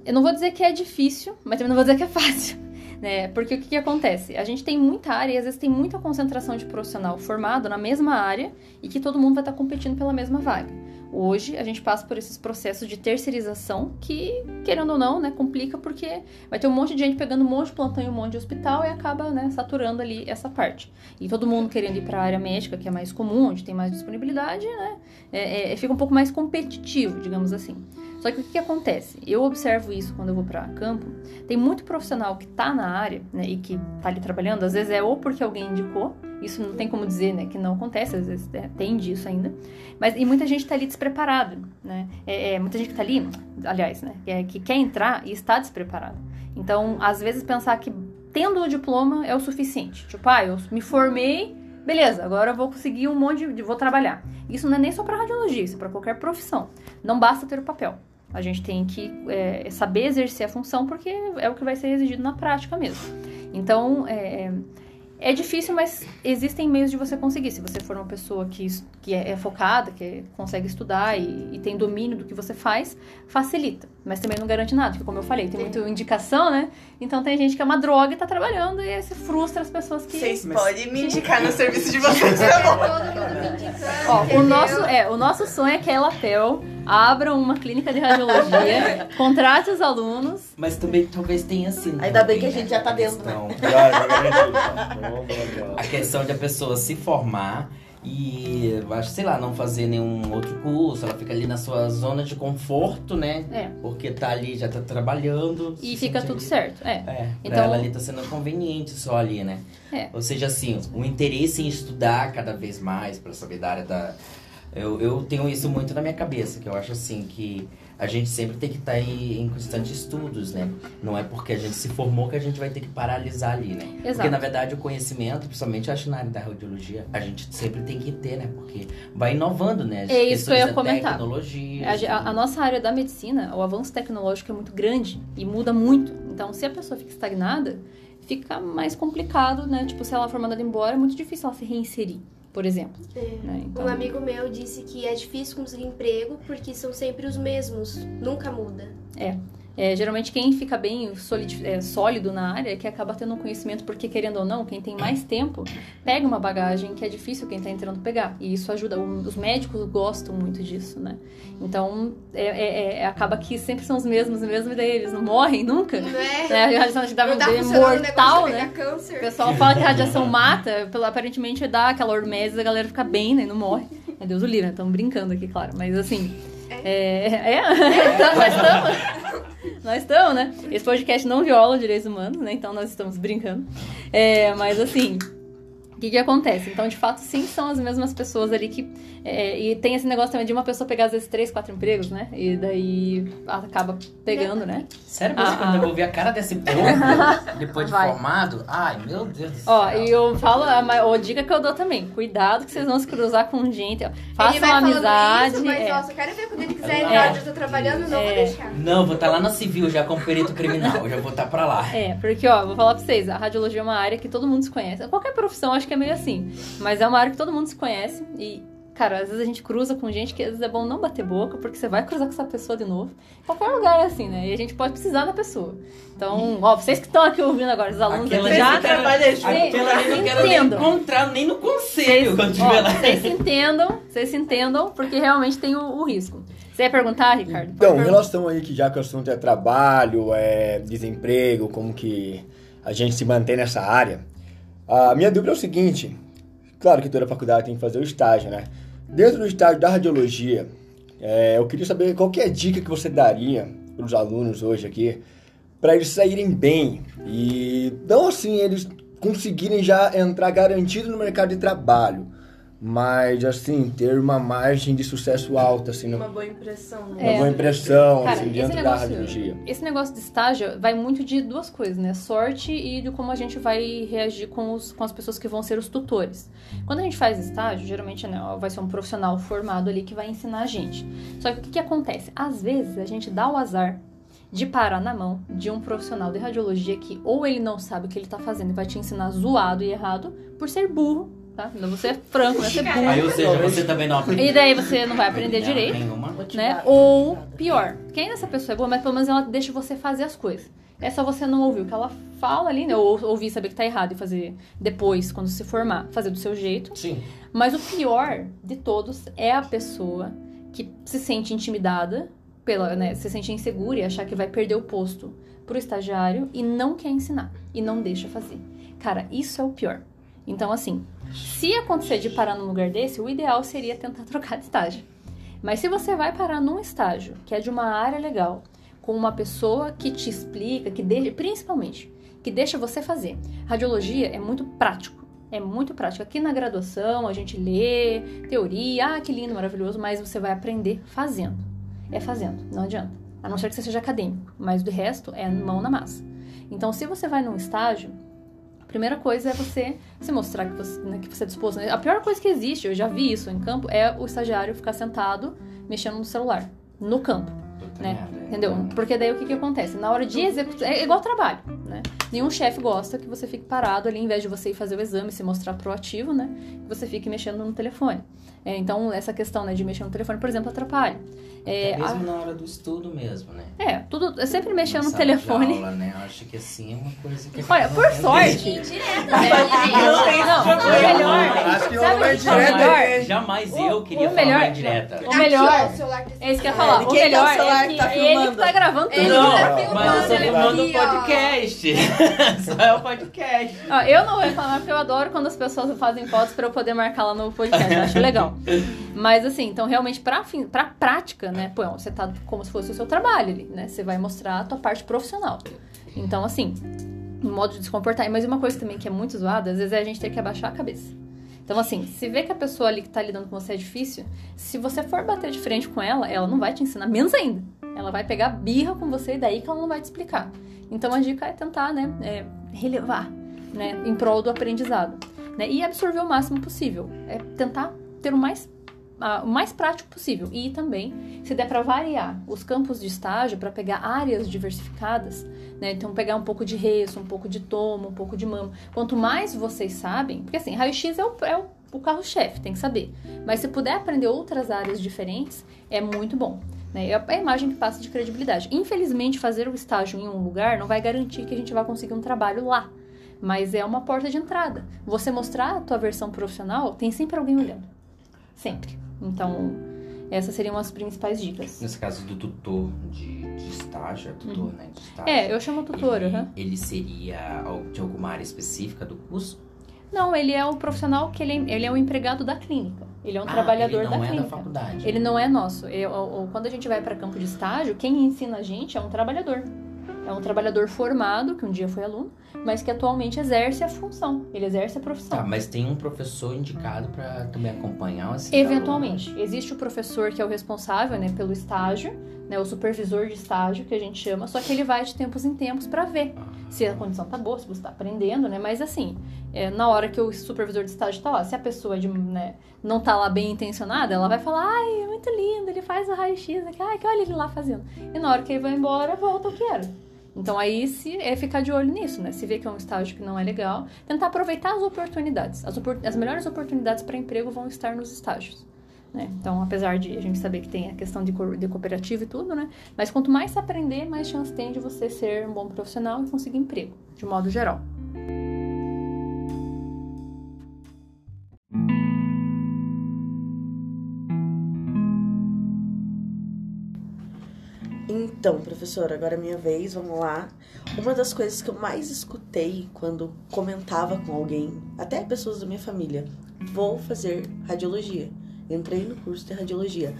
eu não vou dizer que é difícil, mas também não vou dizer que é fácil. Né? Porque o que, que acontece? A gente tem muita área e às vezes tem muita concentração de profissional formado na mesma área e que todo mundo vai estar competindo pela mesma vaga. Hoje a gente passa por esses processos de terceirização que, querendo ou não, né, complica porque vai ter um monte de gente pegando um monte de plantão e um monte de hospital e acaba né, saturando ali essa parte. E todo mundo querendo ir para a área médica, que é mais comum, onde tem mais disponibilidade, né, é, é, fica um pouco mais competitivo, digamos assim. Só que o que, que acontece? Eu observo isso quando eu vou para campo. Tem muito profissional que está na área né, e que está ali trabalhando, às vezes é ou porque alguém indicou, isso não tem como dizer, né, que não acontece, às vezes é, tem disso ainda. Mas e muita gente está ali despreparada, né? É, é, muita gente que está ali, aliás, né, é, que quer entrar e está despreparada. Então, às vezes pensar que tendo o diploma é o suficiente. Tipo, ah, eu me formei, beleza, agora eu vou conseguir um monte de, vou trabalhar. Isso não é nem só para radiologia, isso é para qualquer profissão. Não basta ter o papel. A gente tem que é, saber exercer a função porque é o que vai ser exigido na prática mesmo. Então, é, é difícil, mas existem meios de você conseguir. Se você for uma pessoa que, que é, é focada, que consegue estudar e, e, tem domínio do que você faz, facilita. Mas também não garante nada, porque como eu falei, tem muita indicação, né? Então tem gente que é uma droga e tá trabalhando e se frustra as pessoas que. Vocês podem me indicar no serviço de vocês, tá bom? Todo mundo me indicando. Ó, o nosso, é, o nosso sonho é que a Elapel abra uma clínica de radiologia, contrate os alunos. Mas também talvez tenha assim. Ainda bem que a gente já tá dentro, né? A questão de a pessoa se formar e, acho, sei lá, não fazer nenhum outro curso, ela fica ali na sua zona de conforto, né? É. Porque tá ali, já tá trabalhando. E se fica tudo ali- certo. É. É, pra Então- ela ali tá sendo conveniente só ali, né? É. Ou seja, assim, o interesse em estudar cada vez mais pra saber da área da. Eu, eu tenho isso muito na minha cabeça, que eu acho assim que a gente sempre tem que estar aí em constantes estudos, né? Não é porque a gente se formou que a gente vai ter que paralisar ali, né? Porque Exato. na verdade o conhecimento, principalmente acho na área da radiologia, a gente sempre tem que ter, né? Porque vai inovando, né? As É isso que eu ia comentar. Tecnologia. A, a- a nossa área da medicina, o avanço tecnológico é muito grande e muda muito. Então, se a pessoa fica estagnada, fica mais complicado, né? Tipo, se ela for mandada embora, é muito difícil ela se reinserir, por exemplo. né? Então, Um amigo meu disse que é difícil conseguir emprego porque são sempre os mesmos, nunca muda. é, geralmente quem fica bem é, sólido na área é que acaba tendo um conhecimento, porque querendo ou não, quem tem mais tempo pega uma bagagem que é difícil quem tá entrando pegar. E isso ajuda. Os médicos gostam muito disso, né? Então, é, é- é- acaba que sempre são os mesmos mesmo, daí eles não morrem nunca. Não é? Né? A radiação de tá é funcionando o negócio mortal, de né? O pessoal fala que a radiação mata, pelo- aparentemente dá aquela hormese, a galera fica bem, né? e Não morre. É Deus o livre, né? Estamos brincando aqui, claro. Mas assim. É. É, Então, nós estamos. Nós estamos, né? Esse podcast não viola direitos humanos, né? Então nós estamos brincando. É, mas assim. O que, que acontece? Então, de fato, sim, são as mesmas pessoas ali que. é, e tem esse negócio também de uma pessoa pegar, às vezes, três, quatro empregos, né? E daí acaba pegando, né? Sério, você Ah, quando ah. eu vou ver a cara desse povo depois de Vai. formado? Ai, meu Deus do céu. Ó, e eu falo, a, a dica que eu dou também, cuidado que vocês vão se cruzar com gente, ó. ele Façam amizade. isso, mas é. nossa, eu quero ver quando ele quiser É. entrar onde eu tô trabalhando, não vou É. deixar. Não, vou estar lá na civil já como perito criminal, já vou estar pra lá. É, porque, ó, vou falar pra vocês, a radiologia é uma área que todo mundo se conhece. Qualquer profissão, acho que é meio assim. Mas é uma área que todo mundo se conhece e, cara, às vezes a gente cruza com gente que às vezes é bom não bater boca, porque você vai cruzar com essa pessoa de novo. Qualquer lugar é assim, né? E a gente pode precisar da pessoa. Então, ó, vocês que estão aqui ouvindo agora, os alunos Aquela aqui já trabalha junto. Aquela ali não quero nem Entendo. encontrar nem no Vocês, conselho quando tiver ó, lá. vocês se entendam, vocês se entendam, porque realmente tem o, o risco. Você ia perguntar, Ricardo? Pode Então, em perguntar. relação aí que já que o assunto é trabalho, é desemprego, como que a gente se mantém nessa área, a minha dúvida é o seguinte, Claro que toda faculdade tem que fazer o estágio, né? Dentro do estágio da radiologia, é, eu queria saber qual que é a dica que você daria para os alunos hoje aqui, para eles saírem bem e não assim eles conseguirem já entrar garantido no mercado de trabalho, mas assim ter uma margem de sucesso alta assim, Uma no- boa impressão. uma Né? É. boa impressão Cara, assim, esse dentro da negócio- radiologia. Esse negócio de estágio vai muito de duas coisas, né? Sorte e de como a gente vai reagir com, os, com as pessoas que vão ser os tutores. Quando a gente faz estágio, geralmente né, vai ser um profissional formado ali que vai ensinar a gente. Só que o que, que acontece? Às vezes a gente dá o azar de parar na mão de um profissional de radiologia que ou ele não sabe o que ele tá fazendo e vai te ensinar zoado e errado por ser burro, tá? Então você é franco, né? Você é burro. Aí, ou seja, você também não aprende. E daí você não vai aprender Não, direito Nenhuma. né? Ou pior, que ainda essa pessoa é boa, mas pelo menos ela deixa você fazer as coisas. É só você não ouvir o que ela fala ali, né? Ou ouvir e saber que tá errado e fazer depois, quando se formar, fazer do seu jeito. Sim. Mas o pior de todos é a pessoa que se sente intimidada, pela, né? Se sente insegura e achar que vai perder o posto pro estagiário e não quer ensinar e não deixa fazer. Cara, isso é o pior. Então, assim, se acontecer de parar num lugar desse, o ideal seria tentar trocar de estágio. Mas se você vai parar num estágio que é de uma área legal, com uma pessoa que te explica, que deixa, principalmente, que deixa você fazer. Radiologia é muito prático. É muito prático. Aqui na graduação a gente lê teoria, ah, que lindo, maravilhoso, mas você vai aprender fazendo. É fazendo, não adianta. A não ser que você seja acadêmico, mas do resto é mão na massa. Então, se você vai num estágio, primeira coisa é você se mostrar que você, né, que você é disposto. A pior coisa que existe, eu já vi isso em campo, é o estagiário ficar sentado mexendo no celular, no campo né? Entendeu? Porque daí o que, que acontece? Na hora de executar. É igual trabalho, né? Nenhum chefe gosta que você fique parado ali, em vez de você ir fazer o exame e se mostrar proativo, né? Que você fique mexendo no telefone. É, então, essa questão né, de mexer no telefone, por exemplo, atrapalha. É, Até a- mesmo na hora do estudo mesmo, né? é, tudo. É sempre mexendo no telefone. aula, né? Eu acho que assim é uma coisa que. Olha, por sorte. Indireta, É, né? não, o melhor. Acho que o é o direta melhor? aí. Jamais O- eu queria o melhor- indireta. O melhor. Ó, o celular tá É isso que eu ia falar. É, o é o melhor celular é que tá ele que filmando? tá gravando tudo. Ele Não, tá filmando mas você ele filmando o aqui, ó. podcast. Só é o podcast. Ó, eu não vou reclamar porque eu adoro quando as pessoas fazem fotos pra eu poder marcar lá no podcast. Eu acho legal. Mas assim, então realmente pra, fim, pra prática, né? Pô, você tá como se fosse o seu trabalho ali, né? Você vai mostrar a tua parte profissional. Então, assim, modo de se comportar. Mas uma coisa também que é muito zoada, às vezes é a gente ter que abaixar a cabeça. Então, assim, se vê que a pessoa ali que tá lidando com você é difícil, se você for bater de frente com ela, ela não vai te ensinar, menos ainda. Ela vai pegar birra com você e daí que ela não vai te explicar. Então, a dica é tentar, né, é, relevar, né, em prol do aprendizado. Né, e absorver o máximo possível. É tentar ter o mais, o mais prático possível. E também, se der para variar os campos de estágio para pegar áreas diversificadas, né, então pegar um pouco de reço, um pouco de tomo, um pouco de mama. Quanto mais vocês sabem, porque assim, raio-x é o, é o carro-chefe, tem que saber. Mas se puder aprender outras áreas diferentes, é muito bom. Né? É a imagem que passa de credibilidade. Infelizmente, fazer o estágio em um lugar não vai garantir que a gente vai conseguir um trabalho lá. Mas é uma porta de entrada. Você mostrar a tua versão profissional, tem sempre alguém olhando. Sempre. Então, essas seriam as principais dicas. Nesse caso do tutor de, de estágio, é tutor, né? De estágio. É, eu chamo tutora, Ele, aham. ele seria de alguma área específica do curso? Não, ele é um profissional que ele, ele é um empregado da clínica. Ele é um Ah, trabalhador ele não da é clínica. da faculdade. Ele não é nosso. Eu- eu- quando a gente vai para campo de estágio, quem ensina a gente é um trabalhador. É um trabalhador formado, que um dia foi aluno, mas que atualmente exerce a função. Ele exerce a profissão. Tá, mas tem um professor indicado pra também acompanhar esse Eventualmente. Existe o professor que é o responsável né, pelo estágio, né, o supervisor de estágio, que a gente chama, só que ele vai de tempos em tempos para ver se a condição tá boa, se você tá aprendendo, né? Mas assim, é, na hora que o supervisor de estágio tá lá, se a pessoa de, né, não tá lá bem intencionada, ela vai falar, ai, é muito lindo, ele faz o raio-x aqui, ai, que olha ele lá fazendo. E na hora que ele vai embora, volta o que era. Então aí se é ficar de olho nisso, né? Se vê que é um estágio que não é legal, tentar aproveitar as oportunidades. As, opor- as melhores oportunidades para emprego vão estar nos estágios. Né? Então, apesar de a gente saber que tem a questão de, de cooperativa e tudo, né? Mas quanto mais se aprender, mais chance tem de você ser um bom profissional e conseguir emprego, de modo geral. Então, professora, agora é minha vez, vamos lá. Uma das coisas que eu mais escutei quando comentava com alguém, até pessoas da minha família, vou fazer radiologia. Entrei no curso de radiologia.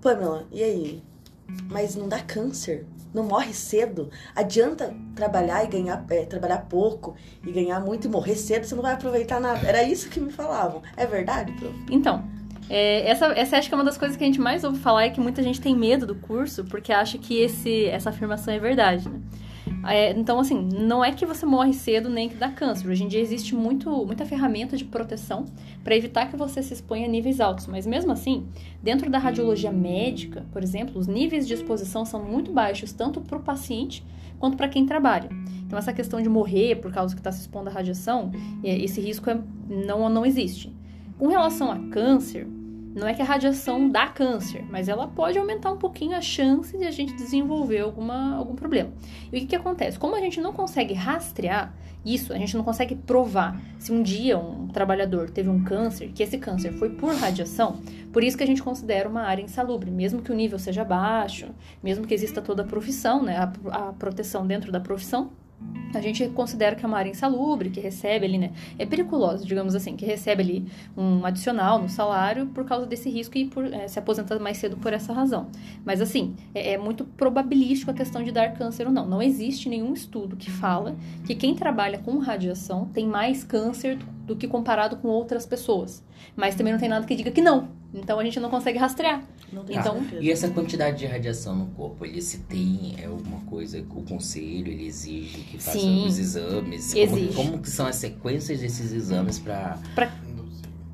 Pamela, e aí? Mas não dá câncer? Não morre cedo? Adianta trabalhar e ganhar, é, trabalhar pouco e ganhar muito e morrer cedo? Você não vai aproveitar nada. Era isso que me falavam. É verdade, prof? Então, é, essa, essa acho que é uma das coisas que a gente mais ouve falar é que muita gente tem medo do curso porque acha que esse, essa afirmação é verdade, né? É, então, assim, não é que você morre cedo nem que dá câncer. Hoje em dia existe muito, muita ferramenta de proteção para evitar que você se exponha a níveis altos. Mas mesmo assim, dentro da radiologia médica, por exemplo, os níveis de exposição são muito baixos, tanto para o paciente quanto para quem trabalha. Então, essa questão de morrer por causa que está se expondo à radiação, é, esse risco é, não, não existe. Com relação a câncer, não é que a radiação dá câncer, mas ela pode aumentar um pouquinho a chance de a gente desenvolver alguma, algum problema. E o que, que acontece? Como a gente não consegue rastrear isso, a gente não consegue provar se um dia um trabalhador teve um câncer, que esse câncer foi por radiação, por isso que a gente considera uma área insalubre, mesmo que o nível seja baixo, mesmo que exista toda a profissão, né, a, a proteção dentro da profissão, a gente considera que é uma área insalubre, que recebe ali, né? É periculosa, digamos assim, que recebe ali um adicional no salário por causa desse risco e por é, se aposenta mais cedo por essa razão. Mas assim, é, é, muito probabilístico a questão de dar câncer ou não. Não existe nenhum estudo que fala que quem trabalha com radiação tem mais câncer do, que comparado com outras pessoas. Mas também não tem nada que diga que não. Então a gente não consegue rastrear. Não tem Então, certeza. E essa quantidade de radiação no corpo, ele se tem é alguma coisa, o conselho, ele exige que faça Sim. os exames? Exige. Como, como que são as sequências desses exames para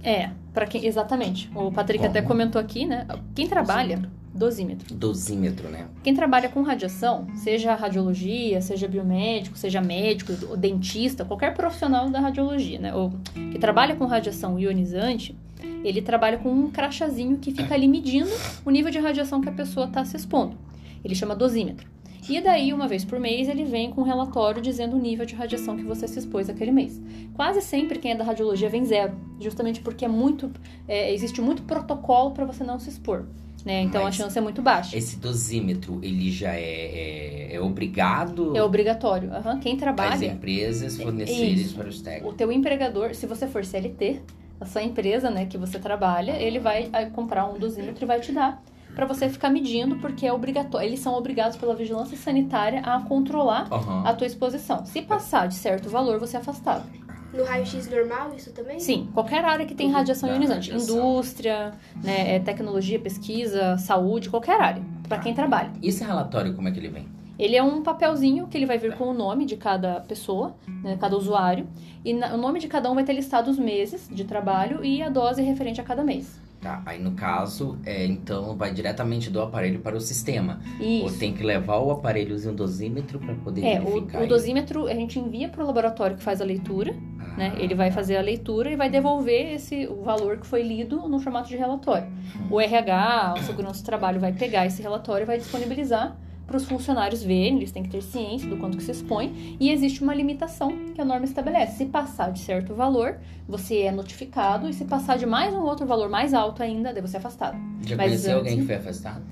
É, para quem exatamente. O Patrick Como? até comentou aqui, né? Quem trabalha dosímetro. dosímetro, né? Quem trabalha com radiação, seja radiologia, seja biomédico, seja médico, ou dentista, qualquer profissional da radiologia, né? Ou que trabalha com radiação ionizante, ele trabalha com um crachazinho que fica ali medindo o nível de radiação que a pessoa está se expondo. Ele chama dosímetro. E daí, uma vez por mês, ele vem com um relatório dizendo o nível de radiação que você se expôs aquele mês. Quase sempre quem é da radiologia vem zero, justamente porque é muito, é, existe muito protocolo para você não se expor. Né? Então Mas a chance é muito baixa. Esse dosímetro, ele já é, é, é obrigado É obrigatório. Aham. Quem trabalha, empresas fornecerem Isso. para os técnicos. o teu empregador, se você for CLT, a sua empresa, né, que você trabalha, ele vai comprar um dosímetro e vai te dar para você ficar medindo, porque é obrigatório. Eles são obrigados pela vigilância sanitária a controlar Aham. a tua exposição. Se passar de certo valor, você é afastado. No raio-x normal, isso também? Sim, qualquer área que tem radiação dá ionizante, indústria, né, é, tecnologia, pesquisa, saúde, qualquer área, para quem trabalha. E esse relatório, como é que ele vem? Ele é um papelzinho que ele vai vir com o nome de cada pessoa, né, cada usuário, e na- o nome de cada um vai ter listado os meses de trabalho e a dose referente a cada mês. Tá, aí no caso, é, então vai diretamente do aparelho para o sistema. Ou Isso. tem que levar o aparelhozinho dosímetro para poder É, o, verificar. o isso? dosímetro a gente envia para o laboratório que faz a leitura, Ah, né? Ele vai fazer a leitura e vai devolver esse o valor que foi lido no formato de relatório. O RH, o segurança do trabalho vai pegar esse relatório e vai disponibilizar para os funcionários verem, eles têm que ter ciência do quanto que se expõe, e existe uma limitação que a norma estabelece. Se passar de certo valor, você é notificado, e se passar de mais um outro valor mais alto ainda, daí você é afastado. Já mas conheceu alguém antes- que foi afastado?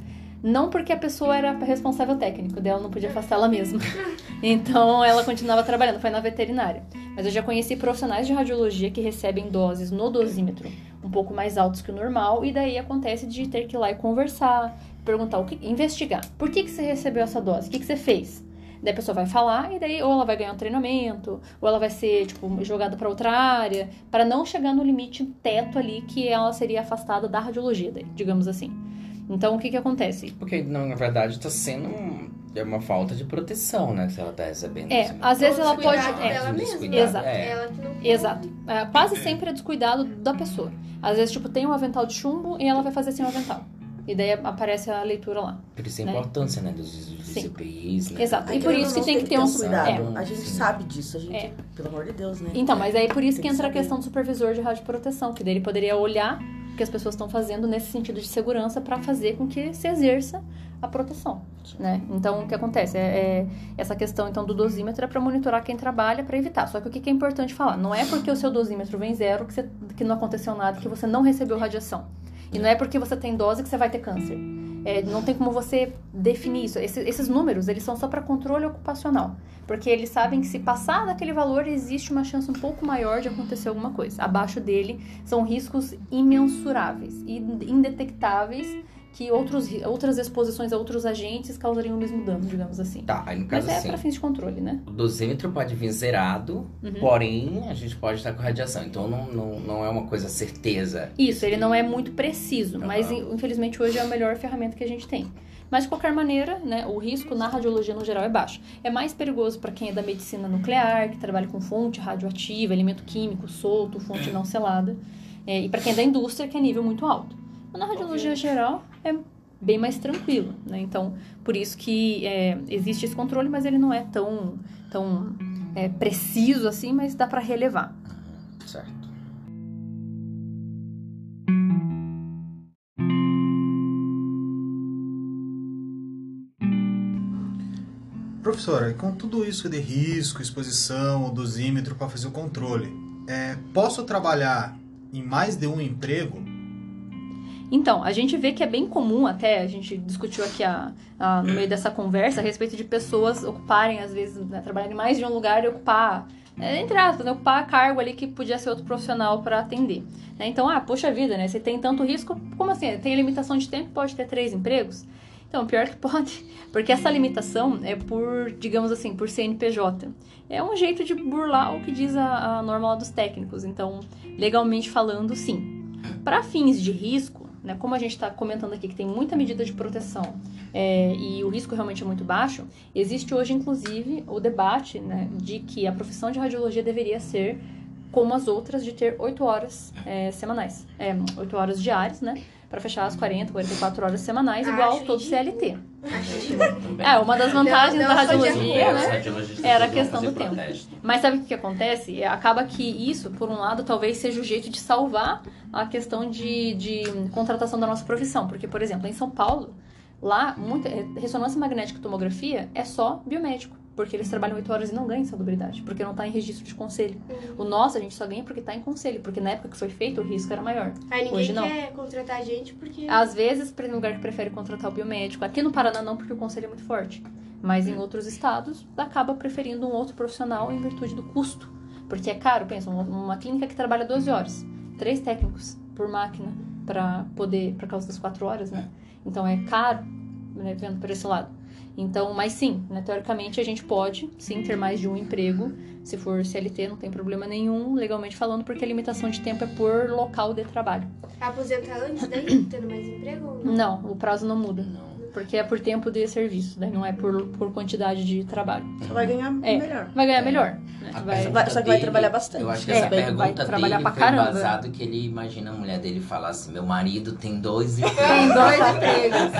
Não porque a pessoa era responsável técnico, dela não podia afastar ela mesma. Então ela continuava trabalhando, foi na veterinária. Mas eu já conheci profissionais de radiologia que recebem doses no dosímetro um pouco mais altos que o normal, e daí acontece de ter que ir lá e conversar, perguntar o que. investigar. Por que, que você recebeu essa dose? O que, que você fez? Daí a pessoa vai falar e daí ou ela vai ganhar um treinamento, ou ela vai ser, tipo, jogada para outra área, para não chegar no limite teto ali que ela seria afastada da radiologia, daí, digamos assim. Então, o que que acontece? Porque, não, na verdade, está sendo um- é uma falta de proteção, né? Que ela está recebendo. É, assim, às vezes ela pode. é, dela um mesma. descuidado, Exato. é. Ela Exato. É, quase sempre é descuidado da pessoa. Às vezes, tipo, tem um avental de chumbo e ela vai fazer sem o avental. E daí aparece a leitura lá. Por isso a né? importância, né? Dos, dos Sim. EPIs, né? Exato. E por isso que tem que ter um. cuidado. É. A gente Sim. sabe disso, a gente, É. pelo amor de Deus, né? Então, mas aí por isso Tem que que entra a saber. questão do supervisor de radioproteção, que daí ele poderia olhar o que as pessoas estão fazendo nesse sentido de segurança para fazer com que se exerça a proteção, né? Então, o que acontece é, é essa questão então do dosímetro é para monitorar quem trabalha para evitar. Só que o que que é importante falar, não é porque o seu dosímetro vem zero que, você- que não aconteceu nada, que você não recebeu radiação. E não é porque você tem dose que você vai ter câncer. é, não tem como você definir isso. Esse- esses números, eles são só para controle ocupacional. Porque eles sabem que se passar daquele valor, existe uma chance um pouco maior de acontecer alguma coisa. Abaixo dele, são riscos imensuráveis e indetectáveis que outros, outras exposições a outros agentes causariam o mesmo dano, digamos assim. Tá, aí no Mas caso é assim, para fins de controle, né? o dosímetro pode vir zerado, Uhum. porém a gente pode estar com radiação. Então não, não, não é uma coisa certeza. Isso, ele não é muito preciso, mas Aham. infelizmente hoje é a melhor ferramenta que a gente tem. Mas de qualquer maneira, né, o risco na radiologia no geral é baixo. É mais perigoso para quem é da medicina nuclear, que trabalha com fonte radioativa, elemento químico solto, fonte não selada, é, e para quem é da indústria, que é nível muito alto. Mas na radiologia geral é bem mais tranquilo, né? Então, por isso que é, existe esse controle, mas ele não é tão, tão é, preciso assim, mas dá para relevar. Certo. Professora, e com tudo isso de risco, exposição, dosímetro para fazer o controle, é, posso trabalhar em mais de um emprego? Então, a gente vê que é bem comum, até a gente discutiu aqui a, a- no meio dessa conversa, a respeito de pessoas ocuparem, às vezes, né, trabalharem em mais de um lugar e ocupar, é, entre aspas, né, ocupar cargo ali que podia ser outro profissional para atender. né? Então, ah, poxa vida, né? Você tem tanto risco, como assim? Tem limitação de tempo, pode ter três empregos? Então, pior que pode, porque essa limitação é por, digamos assim, por CNPJ. É um jeito de burlar o que diz a, a norma lá dos técnicos. Então, legalmente falando, sim. Para fins de risco, né, como a gente está comentando aqui que tem muita medida de proteção é, e o risco realmente é muito baixo, existe hoje, inclusive, o debate né, de que a profissão de radiologia deveria ser como as outras, de ter 8 horas é, semanais, é, 8 horas diárias, né? Para fechar as 40, 44 horas semanais, igual Acho todo. CLT. É, uma das vantagens Não, da não radiologia, né? Era a questão do tempo. protesto. Mas sabe o que, que acontece? É, Acaba que isso, por um lado, talvez seja o jeito de salvar a questão de, de contratação da nossa profissão. Porque, por exemplo, em São Paulo, lá, muita, ressonância magnética e tomografia é só biomédico. Porque eles trabalham 8 horas e não ganham insalubridade, porque não está em registro de conselho. O nosso a gente só ganha porque está em conselho, porque na época que foi feito o risco era maior. Aí ninguém Hoje não. quer contratar a gente porque. Às vezes, tem lugar que prefere contratar o biomédico. Aqui no Paraná não, porque o conselho é muito forte. Mas em outros estados, acaba preferindo um outro profissional em virtude do custo. Porque é caro, pensa, uma, uma clínica que trabalha 12 horas, três técnicos por máquina para poder, por causa das 4 horas, né? Então é caro, né, vendo por esse lado. Então, mas sim, né, teoricamente a gente pode sim ter mais de um emprego. Se for CLT, não tem problema nenhum, legalmente falando, porque a limitação de tempo é por local de trabalho. Aposenta antes daí, tendo mais emprego? não? Não, o prazo não muda. Não. Porque é por tempo de serviço, né? não é por, por quantidade de trabalho. Só vai ganhar É. melhor. Vai ganhar melhor. Né? Vai- só que vai dele- trabalhar bastante. Eu acho que É, essa pergunta vai trabalhar dele pra foi caramba. embasado que ele imagina a mulher dele falar assim, meu marido tem dois Tem empregos. dois empregos.